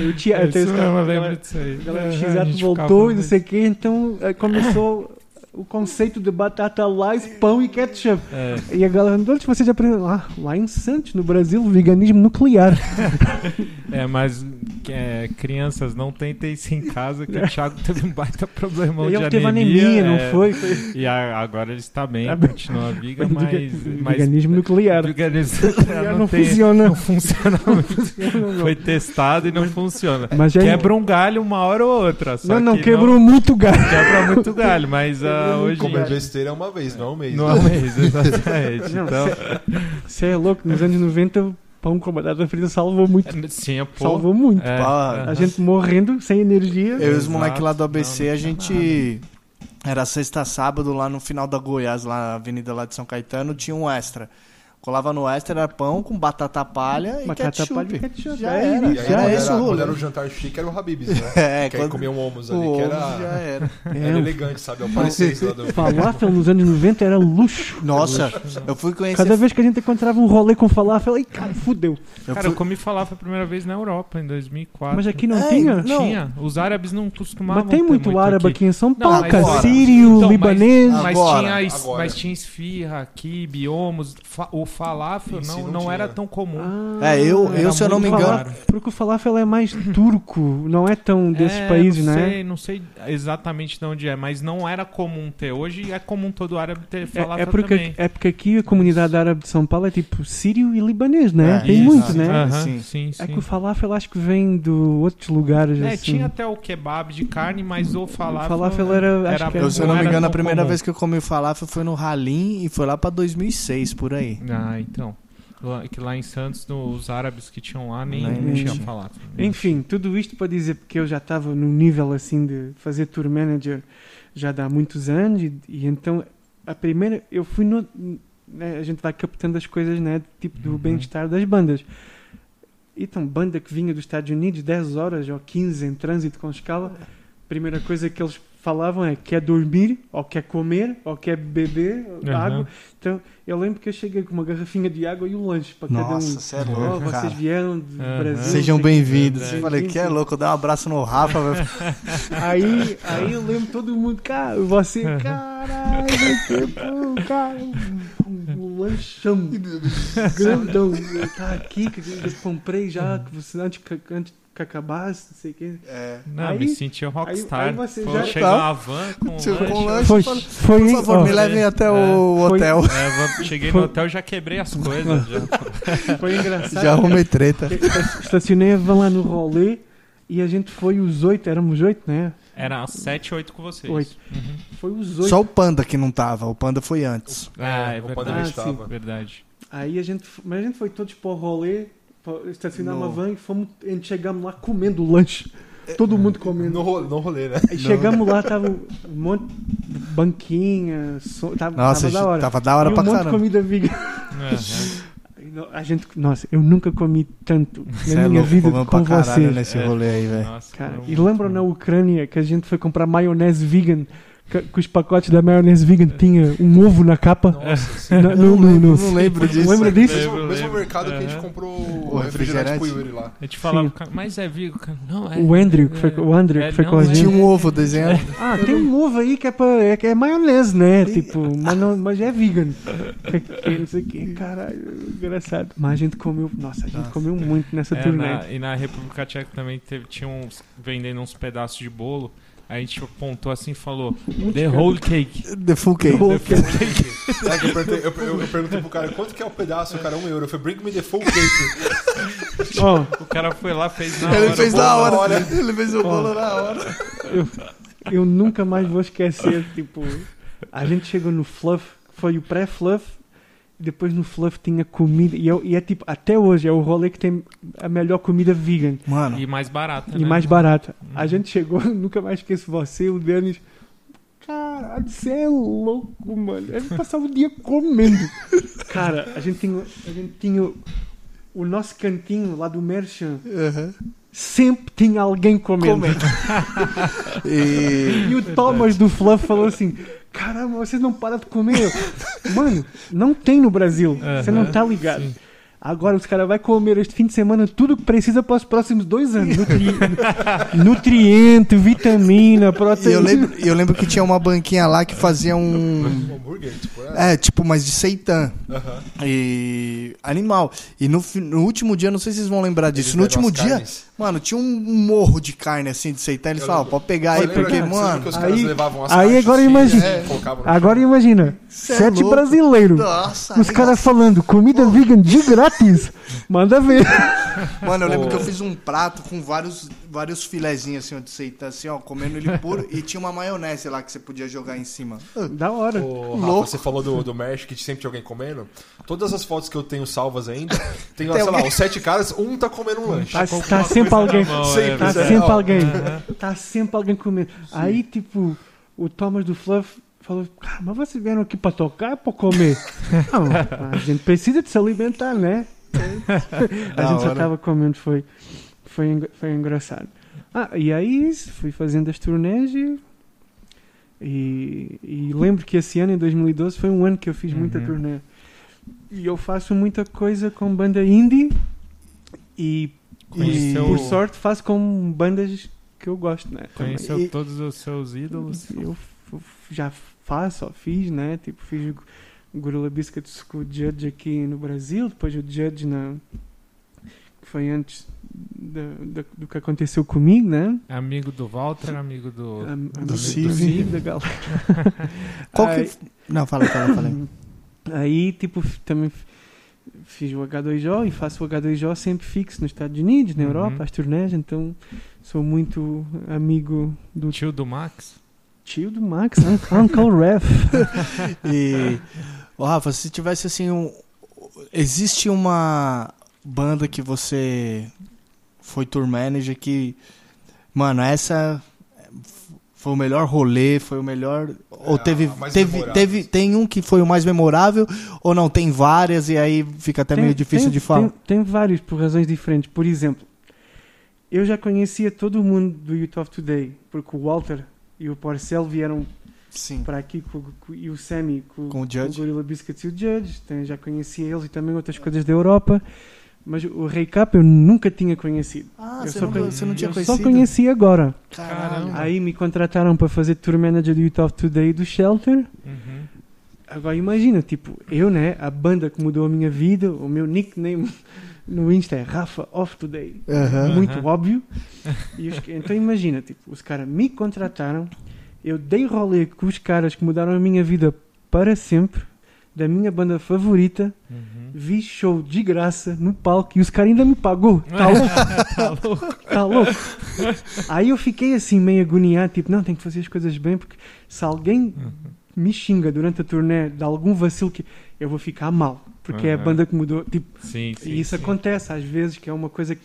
o tia, É até isso eu caras- lembro disso aí. a galera do É, a X-Ato gente voltou e não sei o que, então começou o conceito de batata Lays, pão e ketchup. É. E a galera, onde você já aprendeu? Ah, lá em Santos, no Brasil, veganismo nuclear. É, mas é, crianças, não tentem isso em casa, que o Thiago teve um baita problema E de ele teve anemia. anemia, não é, foi? Foi E a- agora ele está bem, Tá continua viga, mas... mas veganismo nuclear. veganismo nuclear não, tem- funciona. Não funciona muito. Foi testado e não funciona. Mas Quebra um galho uma hora ou outra. Não, não, que quebrou muito galho. Quebra muito galho, mas ah, hoje... Comer besteira é uma vez, não é um mês. Não né? é mês, exatamente. Não, Então, Você é louco, nos anos 90, pão com batata frita salvou muito. sim, é pô. Salvou muito. É. A gente morrendo, sem energia. Eu e os moleques lá do ABC, Não, não a gente. Era sexta, sábado, lá no final da Goiás, lá na avenida lá de São Caetano, tinha um extra. Colava no extra, era pão com batata palha e Batata ketchup. palha e ketchup. Já É era, E isso, aí, já quando, era era, esse o quando rolê. era o jantar chique, era o Habib's, né? É, que aí quando comia um homus o ali, que era, já era. era É, elegante, sabe? É o parecer lá do... falafel nos anos 90 era luxo. Nossa, eu fui conhecer. Cada vez que a gente encontrava um rolê com falafel, ai, cara, fudeu. eu Cara, eu fui- comi falafel a primeira vez na Europa, em 2004. Mas aqui não É, tinha. não. Tinha. Os árabes não costomavam Mas tem ter muito árabe aqui em São Paulo, cara. Sírio, Então, libanês. Mas, mas tinha, mas tinha esfirra, quibe, homos. Fa- O falafel não, não não era tão comum. Ah, É, eu, Era eu se eu não me engano. raro. Porque o falafel é mais turco, não é tão desses É, países, não né? sei, Não sei exatamente de onde é, mas não era comum ter. Hoje é comum todo árabe ter falafel É, é, porque, também. é porque aqui a comunidade árabe de São Paulo é tipo sírio e libanês, né? É, Tem isso, muito, sim. né? Aham, Sim. sim, sim. É que o falafel acho que vem de outros lugares. É, assim. tinha até o kebab de carne, mas o falafel, falafel era- acho que Eu, se eu não me era engano, a primeira comum. vez que eu comi falafel foi no Halim e foi lá pra 2006, por aí. Ah, então. Lá, que lá em Santos, no- os árabes que tinham lá nem, Nem nem tinha tinha. falafel. Enfim, tudo isto para dizer porque eu já estava no nível assim de fazer tour manager já há muitos anos e, e então a primeira eu fui no né, a gente vai captando as coisas né tipo do Uhum. bem-estar das bandas então banda que vinha dos Estados Unidos 10 horas ou 15 em trânsito com escala primeira coisa que eles falavam é quer dormir ou quer comer ou quer beber Aham. água então eu lembro que eu cheguei com uma garrafinha de água e o lanche para cada um Nossa, você é Oh, louco, vocês cara. vieram do Aham. Brasil Sejam bem-vindos. É. Falei, que é louco, dá um abraço no Rafa. Aí, aí eu lembro todo mundo, cara, você, caralho, que pô, cara, um, um lanchão grandão. Tá aqui, que eu comprei já, que você antes antes que acabasse, não sei o quê. É. Não, Aí- me sentia rockstar. aí você Pô, já- chega Tá. uma van com Chegou com lanche. lanche. Foi, fala, foi, Por favor, ó, me levem até o Foi- hotel. É, cheguei Foi- no hotel já quebrei as coisas. já. foi engraçado. Já arrumei treta. Esta- Estacionei a van lá no rolê e a gente foi os oito, éramos oito, né? Era 7, 8 com vocês. Oito. Uhum. Foi os oito. Só o Panda que não tava. O Panda foi antes. Ah, é o Panda verdade. Ah, sim. estava. Verdade. Aí a gente, mas a gente foi todos para o rolê, estacionar No- uma van e fomos, a gente chegamos lá comendo lanche. Todo mundo comendo. No, ro- no rolê, né? Aí chegamos lá, tava um monte de banquinha, so, tava, Nossa, tava da hora. tava da hora e um pra monte de caramba. comida vegan. Aham. Aí no- A gente, nossa, eu nunca comi tanto Cê na é minha louco, vida com vocês. nesse É. rolê aí, velho. Nossa, Cara, e um- lembram na Ucrânia que a gente foi comprar maionese vegan, que, que os pacotes da maionese vegan tinha um ovo na capa? Nossa, no- não lembro, no- não lembro disso. Lembra disso? Mesmo, Lembro, mesmo lembro. mercado que a gente Aham. comprou O o refrigerante pro Yuri lá. A gente falava, mas é cara. Não, é. O Andrew, que foi, o Andrew É, que foi não, com a é- gente. Tinha um ovo desenhado. Ah, tem um ovo aí que é, pra, é, que é maionese, né? Tipo, mas, não, mas é vegan. Não sei o que, caralho, engraçado. Mas a gente comeu, nossa, a gente Nossa. comeu muito nessa É, turnê. na- e na República Tcheca também teve, tinha uns vendendo uns pedaços de bolo. A gente apontou assim e falou: The whole cake. The full cake. The full cake. Eu, perguntei, eu, eu- eu perguntei pro cara quanto que é o pedaço, o cara, um euro. Eu falei, bring me the full cake. Ó, O cara foi lá, fez na Ele hora. fez na hora. hora. Ele fez o bolo na hora. eu, eu nunca mais vou esquecer, tipo, a gente chegou no Fluff, foi o pré-Fluff, depois no Fluff tinha comida, e, eu- e é tipo, até hoje é o rolê que tem a melhor comida vegan. Mano, E mais barata, E né? mais barata. A gente chegou, nunca mais esqueço você, o Denis. Caralho, você é louco, mano. A gente passava o dia comendo. Cara, a gente tinha, a gente tinha o nosso cantinho lá do Merchant. Aham. Sempre tinha alguém comendo. comendo. e E o Thomas do Fluff falou assim: Caramba, vocês não param de comer. Mano, não tem no Brasil. Você não tá ligado. sim. Agora os caras vão comer este fim de semana tudo que precisa para os próximos dois anos. Nutri... Nutriente, vitamina, E proteína. eu lembro, eu lembro que tinha uma banquinha lá que fazia um. Um hambúrguer, tipo, é. É, tipo, mas de seitan. Aham. E. Animal. E no, no último dia, não sei se vocês vão lembrar Eles disso. No deram último dia, carnes. Mano, tinha um morro de carne assim de seitan. Eles falavam, pode pegar aí, porque, mano. que os caras aí- levavam as aí caixas agora assim, imagina. é, Agora chão. imagina, Cê é sete louco. brasileiros. Nossa, Os caras falando comida vegan de grátis. Manda ver. Mano, eu lembro Pô. que eu fiz um prato com vários, vários filezinhos assim, ó, de seitan, assim, ó, comendo ele puro. e tinha uma maionese lá que você podia jogar em cima. Da hora. Ô, Rafa, Louco. você falou do, do Mesh que sempre tinha alguém comendo. Todas as fotos que eu tenho salvas ainda, tem, lá, Tem sei lá, alguém- os sete caras, um tá comendo um lanche. Tá, com tá alguma sempre alguém. mão, Sempre, é, Tá é. sempre alguém. Tá sempre alguém comendo. Aí, tipo, o Thomas do Fluff falou: Cara, mas vocês vieram aqui pra tocar ou pra comer? Não, a gente precisa de se alimentar, né? A Da gente já hora. tava comendo, foi, foi, foi engraçado. Ah, e aí fui fazendo as turnês e, e, e lembro que esse ano, em 2012, foi um ano que eu fiz muita Uhum. turnê. E eu faço muita coisa com banda indie e, e por sorte faço com bandas que eu gosto, né? Conheceu E- todos os seus ídolos. Eu já faço, ó, fiz, né? Tipo, fiz o Gorilla Biscuits com o Judge aqui no Brasil, depois o Judge na, que foi antes da- da- do que aconteceu comigo, né? Amigo do Walter, amigo do. Am- do amigo Civi. da galera. Qual Aí- que... Não, fala, fala, fala. Aí, tipo, também fiz o H2O e faço o H2O sempre fixo nos Estados Unidos, na Uhum. Europa, as turnés, então sou muito amigo do Tio do Max? tio do Max, Un- Uncle Ref. E, Ô, Rafa, se tivesse assim um. Existe uma banda que você foi tour manager que. Mano, essa foi o melhor rolê, foi o melhor. Ou É, teve. teve, memorável, teve assim. tem um que foi o mais memorável, ou não? Tem várias e aí fica até meio difícil tem- de falar. Tem, tem vários por razões diferentes. Por exemplo, eu já conhecia todo mundo do Youth of Today, porque o Walter e o Porcel vieram Sim. para aqui com, com- e o Sammy com, Com o Judge. Gorilla Biscuits e o Judge. Então, já conhecia eles e também outras coisas da Europa. Mas o Ray Cap eu nunca tinha conhecido. Ah, Eu você, só não, conhe- você não tinha eu conhecido? só conheci agora. Caralho. Aí me contrataram para fazer tour manager do Youth of Today do Shelter. Uhum. Agora imagina, tipo, eu, né, a banda que mudou a minha vida, o meu nickname no Insta é Rafa of Today. Aham. Muito Aham. óbvio. E os- então imagina, tipo, os caras me contrataram, eu dei rolê com os caras que mudaram a minha vida para sempre, da minha banda favorita, Uhum. vi show de graça no palco e os caras ainda me pagou. Tá louco? tá louco. Tá louco? Aí eu fiquei assim meio agoniado, tipo, não, tenho que fazer as coisas bem, porque se alguém me xinga durante a turnê de algum vacilo que eu vou ficar mal, porque é a Aham. banda que mudou, tipo, Sim, sim. e isso sim. acontece às vezes, que é uma coisa que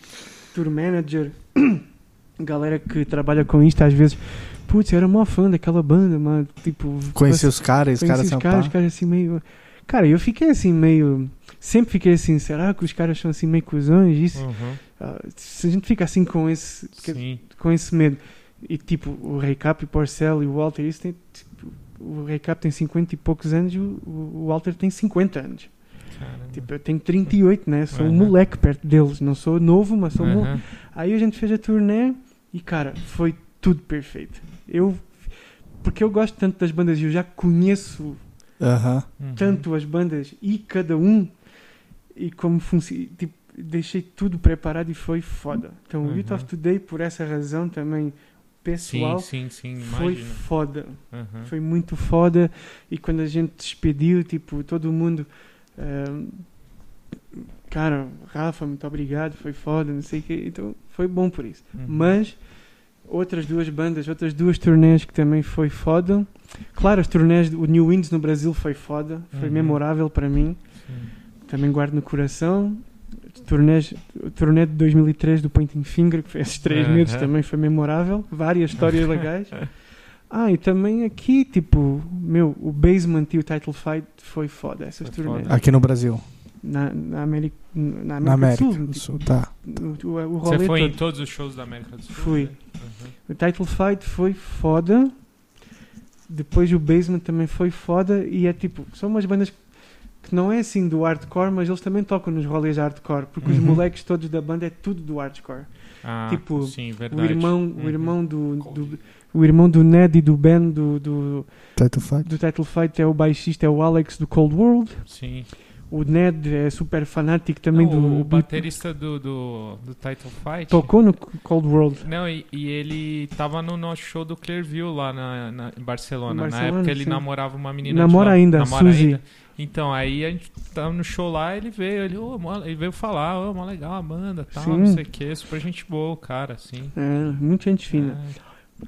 tour manager, galera que trabalha com isto, às vezes, putz, eu era mó fã daquela banda, mas tipo, Conheci os caras, os caras os são caras, os caras assim meio. Cara, eu fiquei assim meio. Sempre fiquei assim, será que os caras são assim meio cuzões? Isso, Uhum. ah, se a gente fica assim com esse, com esse medo. E tipo, o Ray Cap e o Porcel e o Walter, isso tem. tipo, o Ray Cap tem 50 e poucos anos e o, o Walter tem 50 anos. Caramba. Tipo, eu tenho 38, né? Sou um Uhum. moleque perto deles. Não sou novo, mas sou um moleque. Uhum. Aí a gente fez a turnê e, cara, foi tudo perfeito. Eu. Porque eu gosto tanto das bandas e eu já conheço. Uhum. tanto as bandas e cada um e como funciona. Tipo, deixei tudo preparado e foi foda. Então, o Uhum. Youth of Today, por essa razão também pessoal, Sim, sim, sim. foi foda. Uhum. Foi muito foda. E quando a gente despediu, tipo, todo mundo. ehm, cara, Rafa, muito obrigado, foi foda, não sei o quê. Então, foi bom por isso. Uhum. Mas outras duas bandas, outras duas turnês que também foi foda. Claro, as turnês, o New Winds no Brasil foi foda, foi Uhum. memorável para mim. Sim. Também guardo no coração. Turnês, o turnê de 2003 do Pointing Finger, que foi esses três Aham. meses, também foi memorável. Várias histórias legais. Ah, e também aqui, tipo, meu, o Basement e o Title Fight foi foda, essas Foi turnês. foda. Aqui no Brasil. Na, na América, na América, Na América do Sul. do Sul, tá. o, o, o Você foi em todo. todos os shows da América do Sul? Fui. Uhum. O Title Fight foi foda. Depois o Basement também foi foda. E é tipo, são umas bandas que não é assim do hardcore, mas eles também tocam nos rolês hardcore. Porque os Uhum. moleques todos da banda é tudo do hardcore. Ah, Tipo, sim, verdade. O irmão, o Uhum. irmão do, do- o irmão do Ned e do Ben do, do, Title Fight. do Title Fight é o baixista, é o Alex do Cold World. Sim. O Ned é super fanático também Não, do, o baterista do, do, do Title Fight. Tocou no Cold World. Não, e, e ele tava no nosso show do Clearview lá na, na- em Barcelona. Em Na Barcelona, época ele sim. namorava uma menina. Namora lá. ainda, Namora Suzy. ainda. Então, aí a gente tava no show lá, ele veio, ele, "Ô, mó- ele veio falar, ô, mó legal a banda, tal, Sim. não sei o que, super gente boa, cara, assim. É, muita gente fina.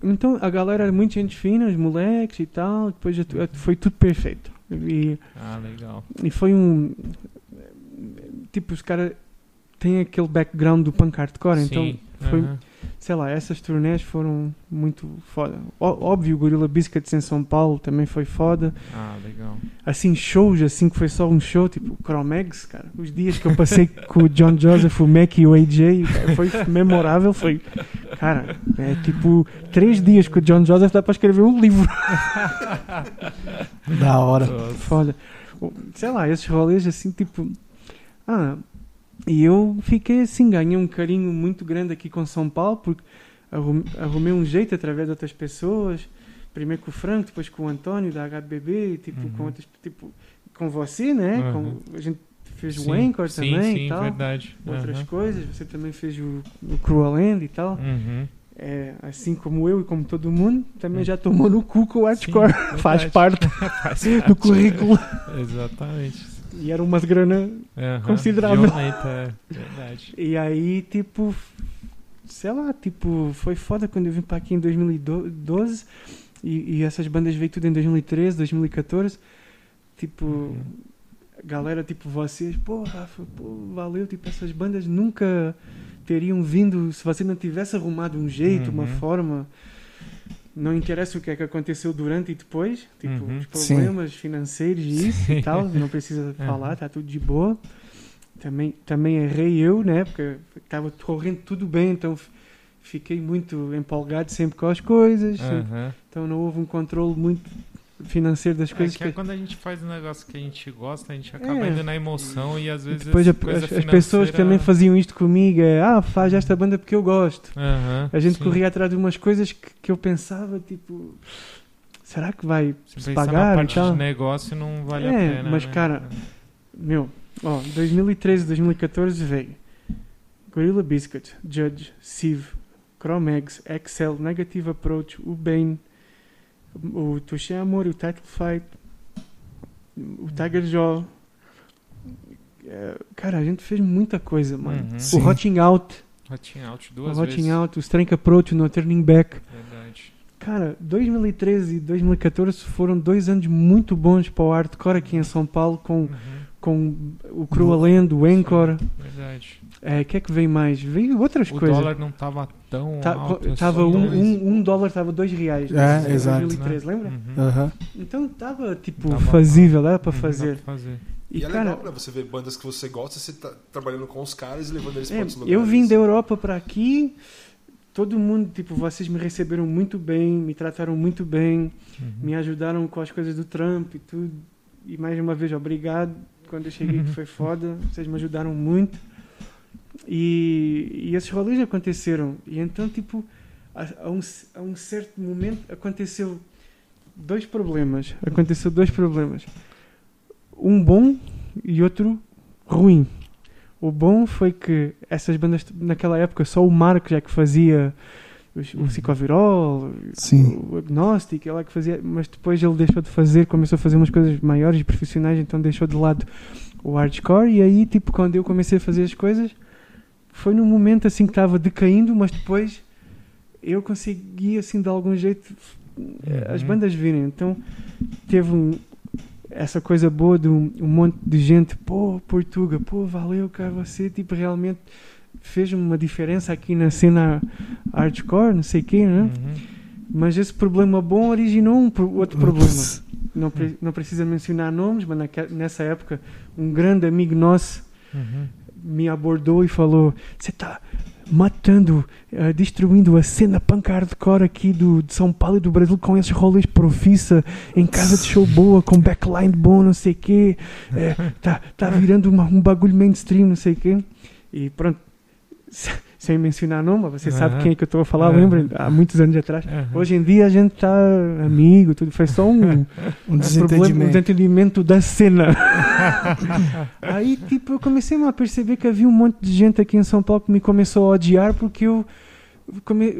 É, Então a galera era muito gente fina, os moleques e tal. Depois já foi tudo perfeito. E, ah, legal. e foi um. Tipo, os caras têm aquele background do punk hardcore, então Sim. foi- aham. Sei lá, essas turnés foram muito foda. Ó- óbvio, o Gorilla Biscuits em São Paulo também foi foda. Ah, legal. Assim, shows, assim que foi só um show, tipo o Chromex, cara. Os dias que eu passei com o John Joseph, o Mac e o AJ, cara, foi memorável. Foi, cara, é tipo, três dias com o John Joseph dá para escrever um livro. Da hora. Foda. O- Sei lá, esses rolês assim, tipo. Ah, e eu fiquei assim, ganhei um carinho muito grande aqui com São Paulo, porque arrum- arrumei um jeito através de outras pessoas. Primeiro com o Franco, depois com o Antônio da HBB, tipo, Uhum. com outras. Tipo, com você, né? Aham. Com- a gente fez Sim, o Anchor sim, também sim, e tal. verdade. Outras Aham. coisas. Você também fez o, o Cruel End e tal. Uhum. É, assim como eu e como todo mundo, também Hum. já tomou no cu com o hardcore. Faz parte Faz do parte. currículo. Exatamente. E era umas grana. Aham, Considerável. violenta, é verdade. E aí, tipo, sei lá, tipo, foi foda quando eu vim pra aqui em 2012 e, e essas bandas veio tudo em 2013, 2014. Tipo, Uhum. galera, tipo, vocês, pô, Rafa, pô, valeu, tipo, essas bandas nunca teriam vindo se você não tivesse arrumado um jeito, uma Uhum. forma. Não interessa o que é que aconteceu durante e depois, tipo, Uhum. os problemas financeiros e isso Sim. e tal, não precisa Uhum. falar, tá tudo de boa. Também, também errei eu, né? Porque estava correndo tudo bem, então fiquei muito empolgado sempre com as coisas, sempre- Aham. então não houve um controle muito financeiro das É, coisas que é quando a gente faz um negócio que a gente gosta, a gente acaba É. indo na emoção e às vezes depois a- coisa as, as pessoas financeira- também faziam isto comigo, é, ah, faz esta banda porque eu gosto. A gente sim. corria atrás de umas coisas que, que eu pensava, tipo, será que vai Se se na pagar e parte tal? de negócio não vale a É, pena. mas, né? cara, Meu, ó, 2013, 2014 veio Gorilla Biscuit, Judge, Sieve, Chromex, Excel, Negative Approach, o Bane, o Touché Amor, o Title Fight, o Tiger Jaw. É, Cara, a gente fez muita coisa, mano. Uhum. O Hotting Out, Hotting Out o duas Hotting vezes. Out, o Strength Approach, o No Turning Back. Verdade. Cara, 2013 e 2014 foram dois anos muito bons para o hardcore aqui em São Paulo, com, Uhum. com o Cruel End, o Encore. Verdade. É, o que é que veio mais? Veio outras O coisas. dólar não tava tão Tá- alto. é tava um, um, um dólar estava dois reais. É, em exato. 2013, lembra? Uhum. Então estava tipo Tava- fazível, dava para Uhum, fazer. fazer. E, E, é cara, legal, né? Você ver bandas que você gosta, você tá trabalhando com os caras e levando eles é, pra outros lugares. eu vim da Europa para aqui, todo mundo, tipo, vocês me receberam muito bem, me trataram muito bem, Uhum. me ajudaram com as coisas do Trump e tudo. E mais uma vez, obrigado. Quando eu cheguei, que foi foda, vocês me ajudaram muito. E, e esses rolês aconteceram. E então, tipo, a, a um, a um certo momento aconteceu dois problemas. Aconteceu dois problemas. Um bom e outro ruim. O bom foi que essas bandas, naquela época, só o Marcos é que fazia os- o Uhum. Psicovirol, Sim. o Agnostic, ele é que fazia, mas depois ele deixou de fazer, começou a fazer umas coisas maiores e profissionais, então deixou de lado o hardcore. E aí, tipo, quando eu comecei a fazer as coisas, foi num momento assim que estava decaindo, mas depois eu consegui, assim, de algum jeito, eh, as Uhum. bandas virem. Então teve um- essa coisa boa de um, um monte de gente, pô, Portuga, pô, valeu, cara, você, tipo, realmente fez uma diferença aqui na cena hardcore, não sei o quê, né? Uhum. Mas esse problema bom originou um outro problema. Não, pre- não precisa mencionar nomes, mas nessa época um grande amigo nosso Uhum. Me abordou e falou: Você está matando, eh, destruindo a cena punk hardcore aqui do, de São Paulo e do Brasil com esses rolês profissa em casa de show boa, com backline bom, não sei o quê. Eh, tá, tá virando uma- um bagulho mainstream, não sei o quê. E pronto, sem mencionar nome, você sabe Aham. quem é que eu estou a falar, Aham. lembra? Há muitos anos atrás. Aham. Hoje em dia a gente está amigo, tudo. Foi só um, Um um problema, um desentendimento. desentendimento da cena. Aí, tipo, eu comecei a perceber que havia um monte de gente aqui em São Paulo que me começou a odiar porque eu come-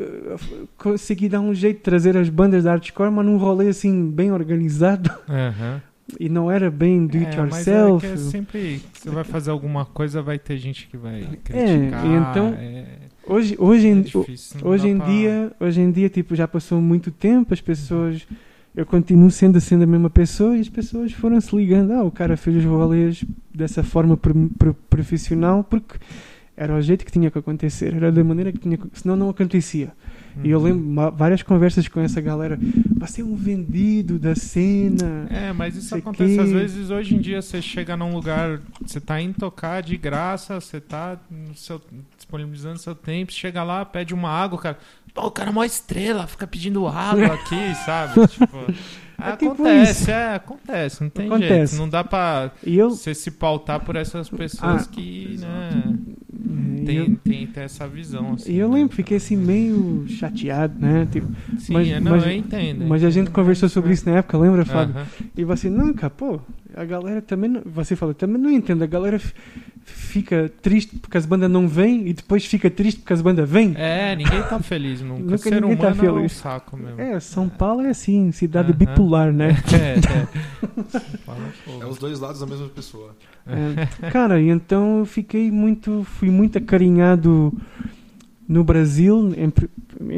consegui dar um jeito de trazer as bandas da hardcore, mas num rolê assim, bem organizado. Aham. E não era bem do it É, mas é yourself. que é sempre que você vai fazer alguma coisa, vai ter gente que vai criticar. e então, é, Hoje, hoje, é em, difícil, Hoje em pra- dia, hoje em dia, tipo, já passou muito tempo, as pessoas, eu continuo sendo sendo a mesma pessoa e as pessoas foram se ligando, ah, o cara fez os rolês dessa forma pro- pro- profissional porque era o jeito que tinha que acontecer, era da maneira que tinha que, senão não acontecia. E eu lembro várias conversas com essa galera, você é um vendido da cena. É, mas isso acontece que- às vezes hoje em dia você chega num lugar, você tá indo tocar de graça, você tá seu- disponibilizando seu tempo, chega lá, pede uma água, cara. Pô, o cara é uma estrela, fica pedindo água aqui, sabe? Tipo, É tipo acontece, isso. é, acontece, não tem Acontece. jeito. Não dá pra eu, você se pautar por essas pessoas Ah, que, né, e tem, eu, tem, tem essa visão. Assim, e eu né? lembro, fiquei assim meio chateado, né? Tipo, Sim, mas- é, não, mas- eu entendo. mas a gente entendo, conversou sobre isso na época, lembra, Fábio? Aham. E você, não, cara, pô, a galera também, não- você fala, também não entende, a galera fica triste porque as bandas não vêm e depois fica triste porque as bandas vêm. É, ninguém tá feliz nunca. Nunca Ser ninguém tá humano é um feliz. saco mesmo. É, São Paulo é assim, cidade Aham. bipolar, né? É, é. É os dois lados da mesma pessoa. É, cara, então eu fiquei muito, fui muito acarinhado no Brasil, em,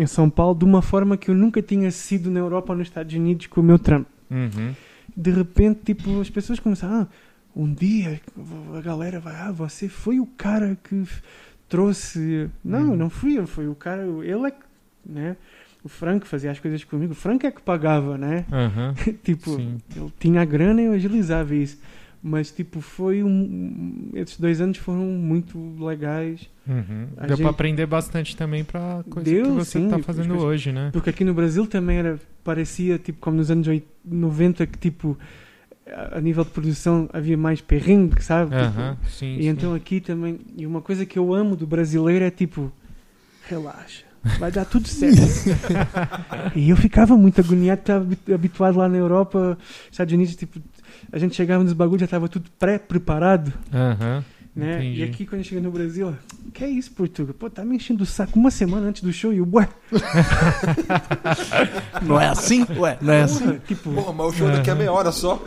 em São Paulo, de uma forma que eu nunca tinha sido na Europa ou nos Estados Unidos com o meu trampo. Uhum. De repente, tipo, as pessoas começaram, ah, um dia a galera vai, ah, você foi o cara que trouxe. Não, Uhum. não fui eu, foi o cara, ele é que, né? O Frank fazia as coisas comigo, o Frank é que pagava, né? Aham. tipo, Sim. ele tinha a grana e eu agilizava isso. Mas, tipo, foi um. Esses dois anos foram muito legais. Uhum. Deu gente- pra aprender bastante também pra coisa Deu, que você sim, tá as fazendo coisas- hoje, né? Porque aqui no Brasil também era. Parecia, tipo, como nos anos 80, 90, que, tipo, a nível de produção havia mais perrengue, sabe? Aham, Tipo, sim. e sim. então aqui também. E uma coisa que eu amo do brasileiro é, tipo, relaxa. Vai dar tudo certo. e eu ficava muito agoniado, estava habi- habituado lá na Europa, Estados Unidos, tipo, a gente chegava nos bagulhos, já estava tudo pré-preparado. Aham. Né? Entendi. E aqui quando eu cheguei no Brasil, que é isso, Portugal? Pô, tá me enchendo o saco uma semana antes do show e o ué, Não é assim? Ué, não é assim? porra, tipo, Porra, mas o show daqui a meia hora só.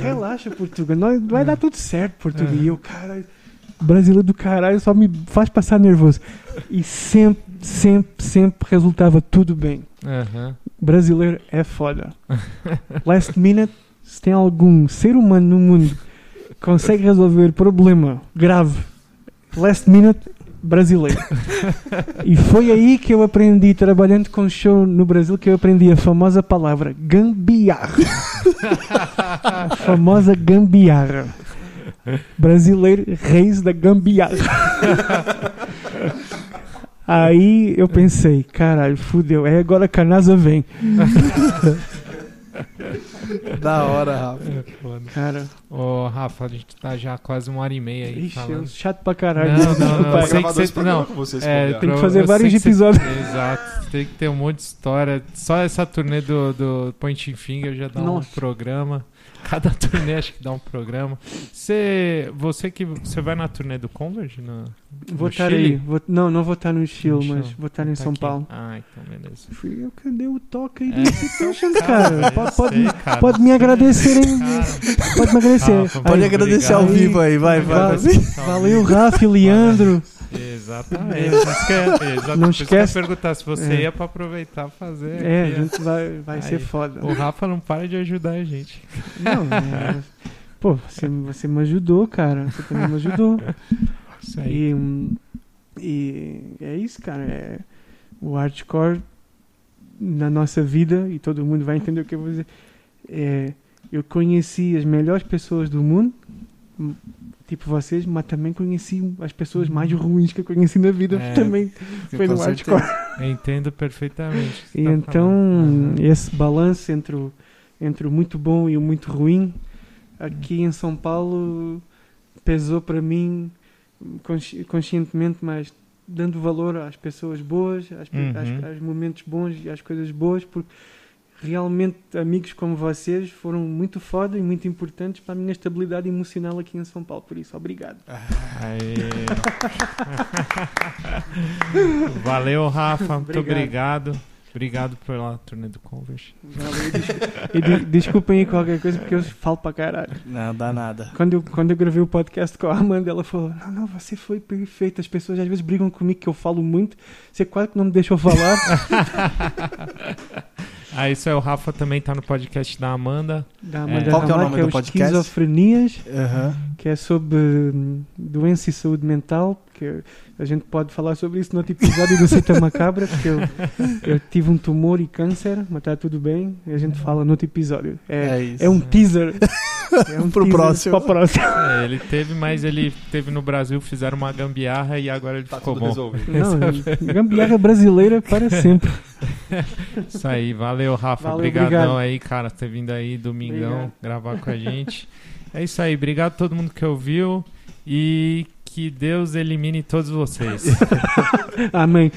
relaxa, Portugal, nós, vai dar tudo certo, Portugal. E eu, cara, brasileiro do caralho, só me faz passar nervoso. E sempre, sempre, sempre resultava tudo bem. Aham. Brasileiro é foda. Last minute, se tem algum ser humano no mundo que consegue resolver problema grave, last minute, brasileiro. E foi aí que eu aprendi, trabalhando com show no Brasil, que eu aprendi a famosa palavra gambiarra. A famosa gambiarra. Brasileiro, reis da gambiarra. Aí eu pensei, caralho, fudeu, é agora que a NASA vem. Da hora, Rafa. É. Cara, Ô, Rafa, a gente tá já quase uma hora e meia aí ixi, falando. chato pra caralho. Não, não, não, eu aí. sei que não, vocês, É, tem que fazer eu vários episódios. Você... Exato, tem que ter um monte de história. Só essa turnê do, do Point Finger já dá Nossa. um programa. Cada turnê acho que dá um programa. Você, você que você vai na turnê do Converge? Chile? aí. Vou- não, não vou estar no Chile, No mas Chile. vou estar em Tá São aqui. Paulo. Ah, então beleza. Fui eu que dei o toque aí É, do Institutions, cara. eu Pode, pode, sei, cara. pode me agradecer, hein? Cara, Pode me agradecer. Aí, Pode agradecer ao obrigado. vivo aí, vai, vai. Valeu, valeu Rafa e Leandro. Exatamente. É- exatamente. Não eu ia esquece- perguntar se você É. ia pra aproveitar fazer. É, a gente vai, vai Aí. ser foda. O Rafa não para de ajudar a gente. Não, é, pô, você, você me ajudou, cara. Você também me ajudou. Isso aí. E, e é isso, cara. É, o hardcore na nossa vida, e todo mundo vai entender o que eu vou dizer. É, eu conheci as melhores pessoas do mundo, tipo vocês, mas também conheci as pessoas mais ruins que eu conheci na vida. É, também foi Com no hardcore. Entendo perfeitamente. você E tá então. Uhum. esse balanço entre o, entre o muito bom e o muito ruim, aqui em São Paulo, pesou para mim consci- conscientemente, mas dando valor às pessoas boas, às, Uhum. às- aos momentos bons e às coisas boas, porque realmente amigos como vocês foram muito foda e muito importantes para a minha estabilidade emocional aqui em São Paulo. Por isso, obrigado. Valeu, Rafa. Muito Obrigado. obrigado. Obrigado pela turnê do Converse. Valeu, descul- de- desculpem aí qualquer coisa, porque eu falo para caralho. Não, dá nada. Quando eu, quando eu gravei o podcast com a Amanda, ela falou: Não, não, você foi perfeito. As pessoas às vezes brigam comigo que eu falo muito. Você quase que não me deixou falar. Ah, isso é o Rafa também tá no podcast da Amanda. da Amanda Qual que é o nome do os podcast? Esquizofrenias, Aham. que é sobre hum, doença e saúde mental. Que a gente pode falar sobre isso no outro episódio do Seita Macabra, porque eu, eu tive um tumor e câncer, mas está tudo bem. E a gente fala no outro episódio. É, É isso. é um teaser. É um Pro teaser próximo. pro próximo. É, ele teve, mas ele teve no Brasil, fizeram uma gambiarra e agora ele Tá ficou tudo bom. resolvido. Não, gambiarra brasileira para sempre. Isso aí, valeu, Rafa. Valeu, Obrigadão obrigado. aí, cara, por ter vindo aí domingão Obrigado. gravar com a gente. É isso aí, obrigado a todo mundo que ouviu e que Deus elimine todos vocês. Amém.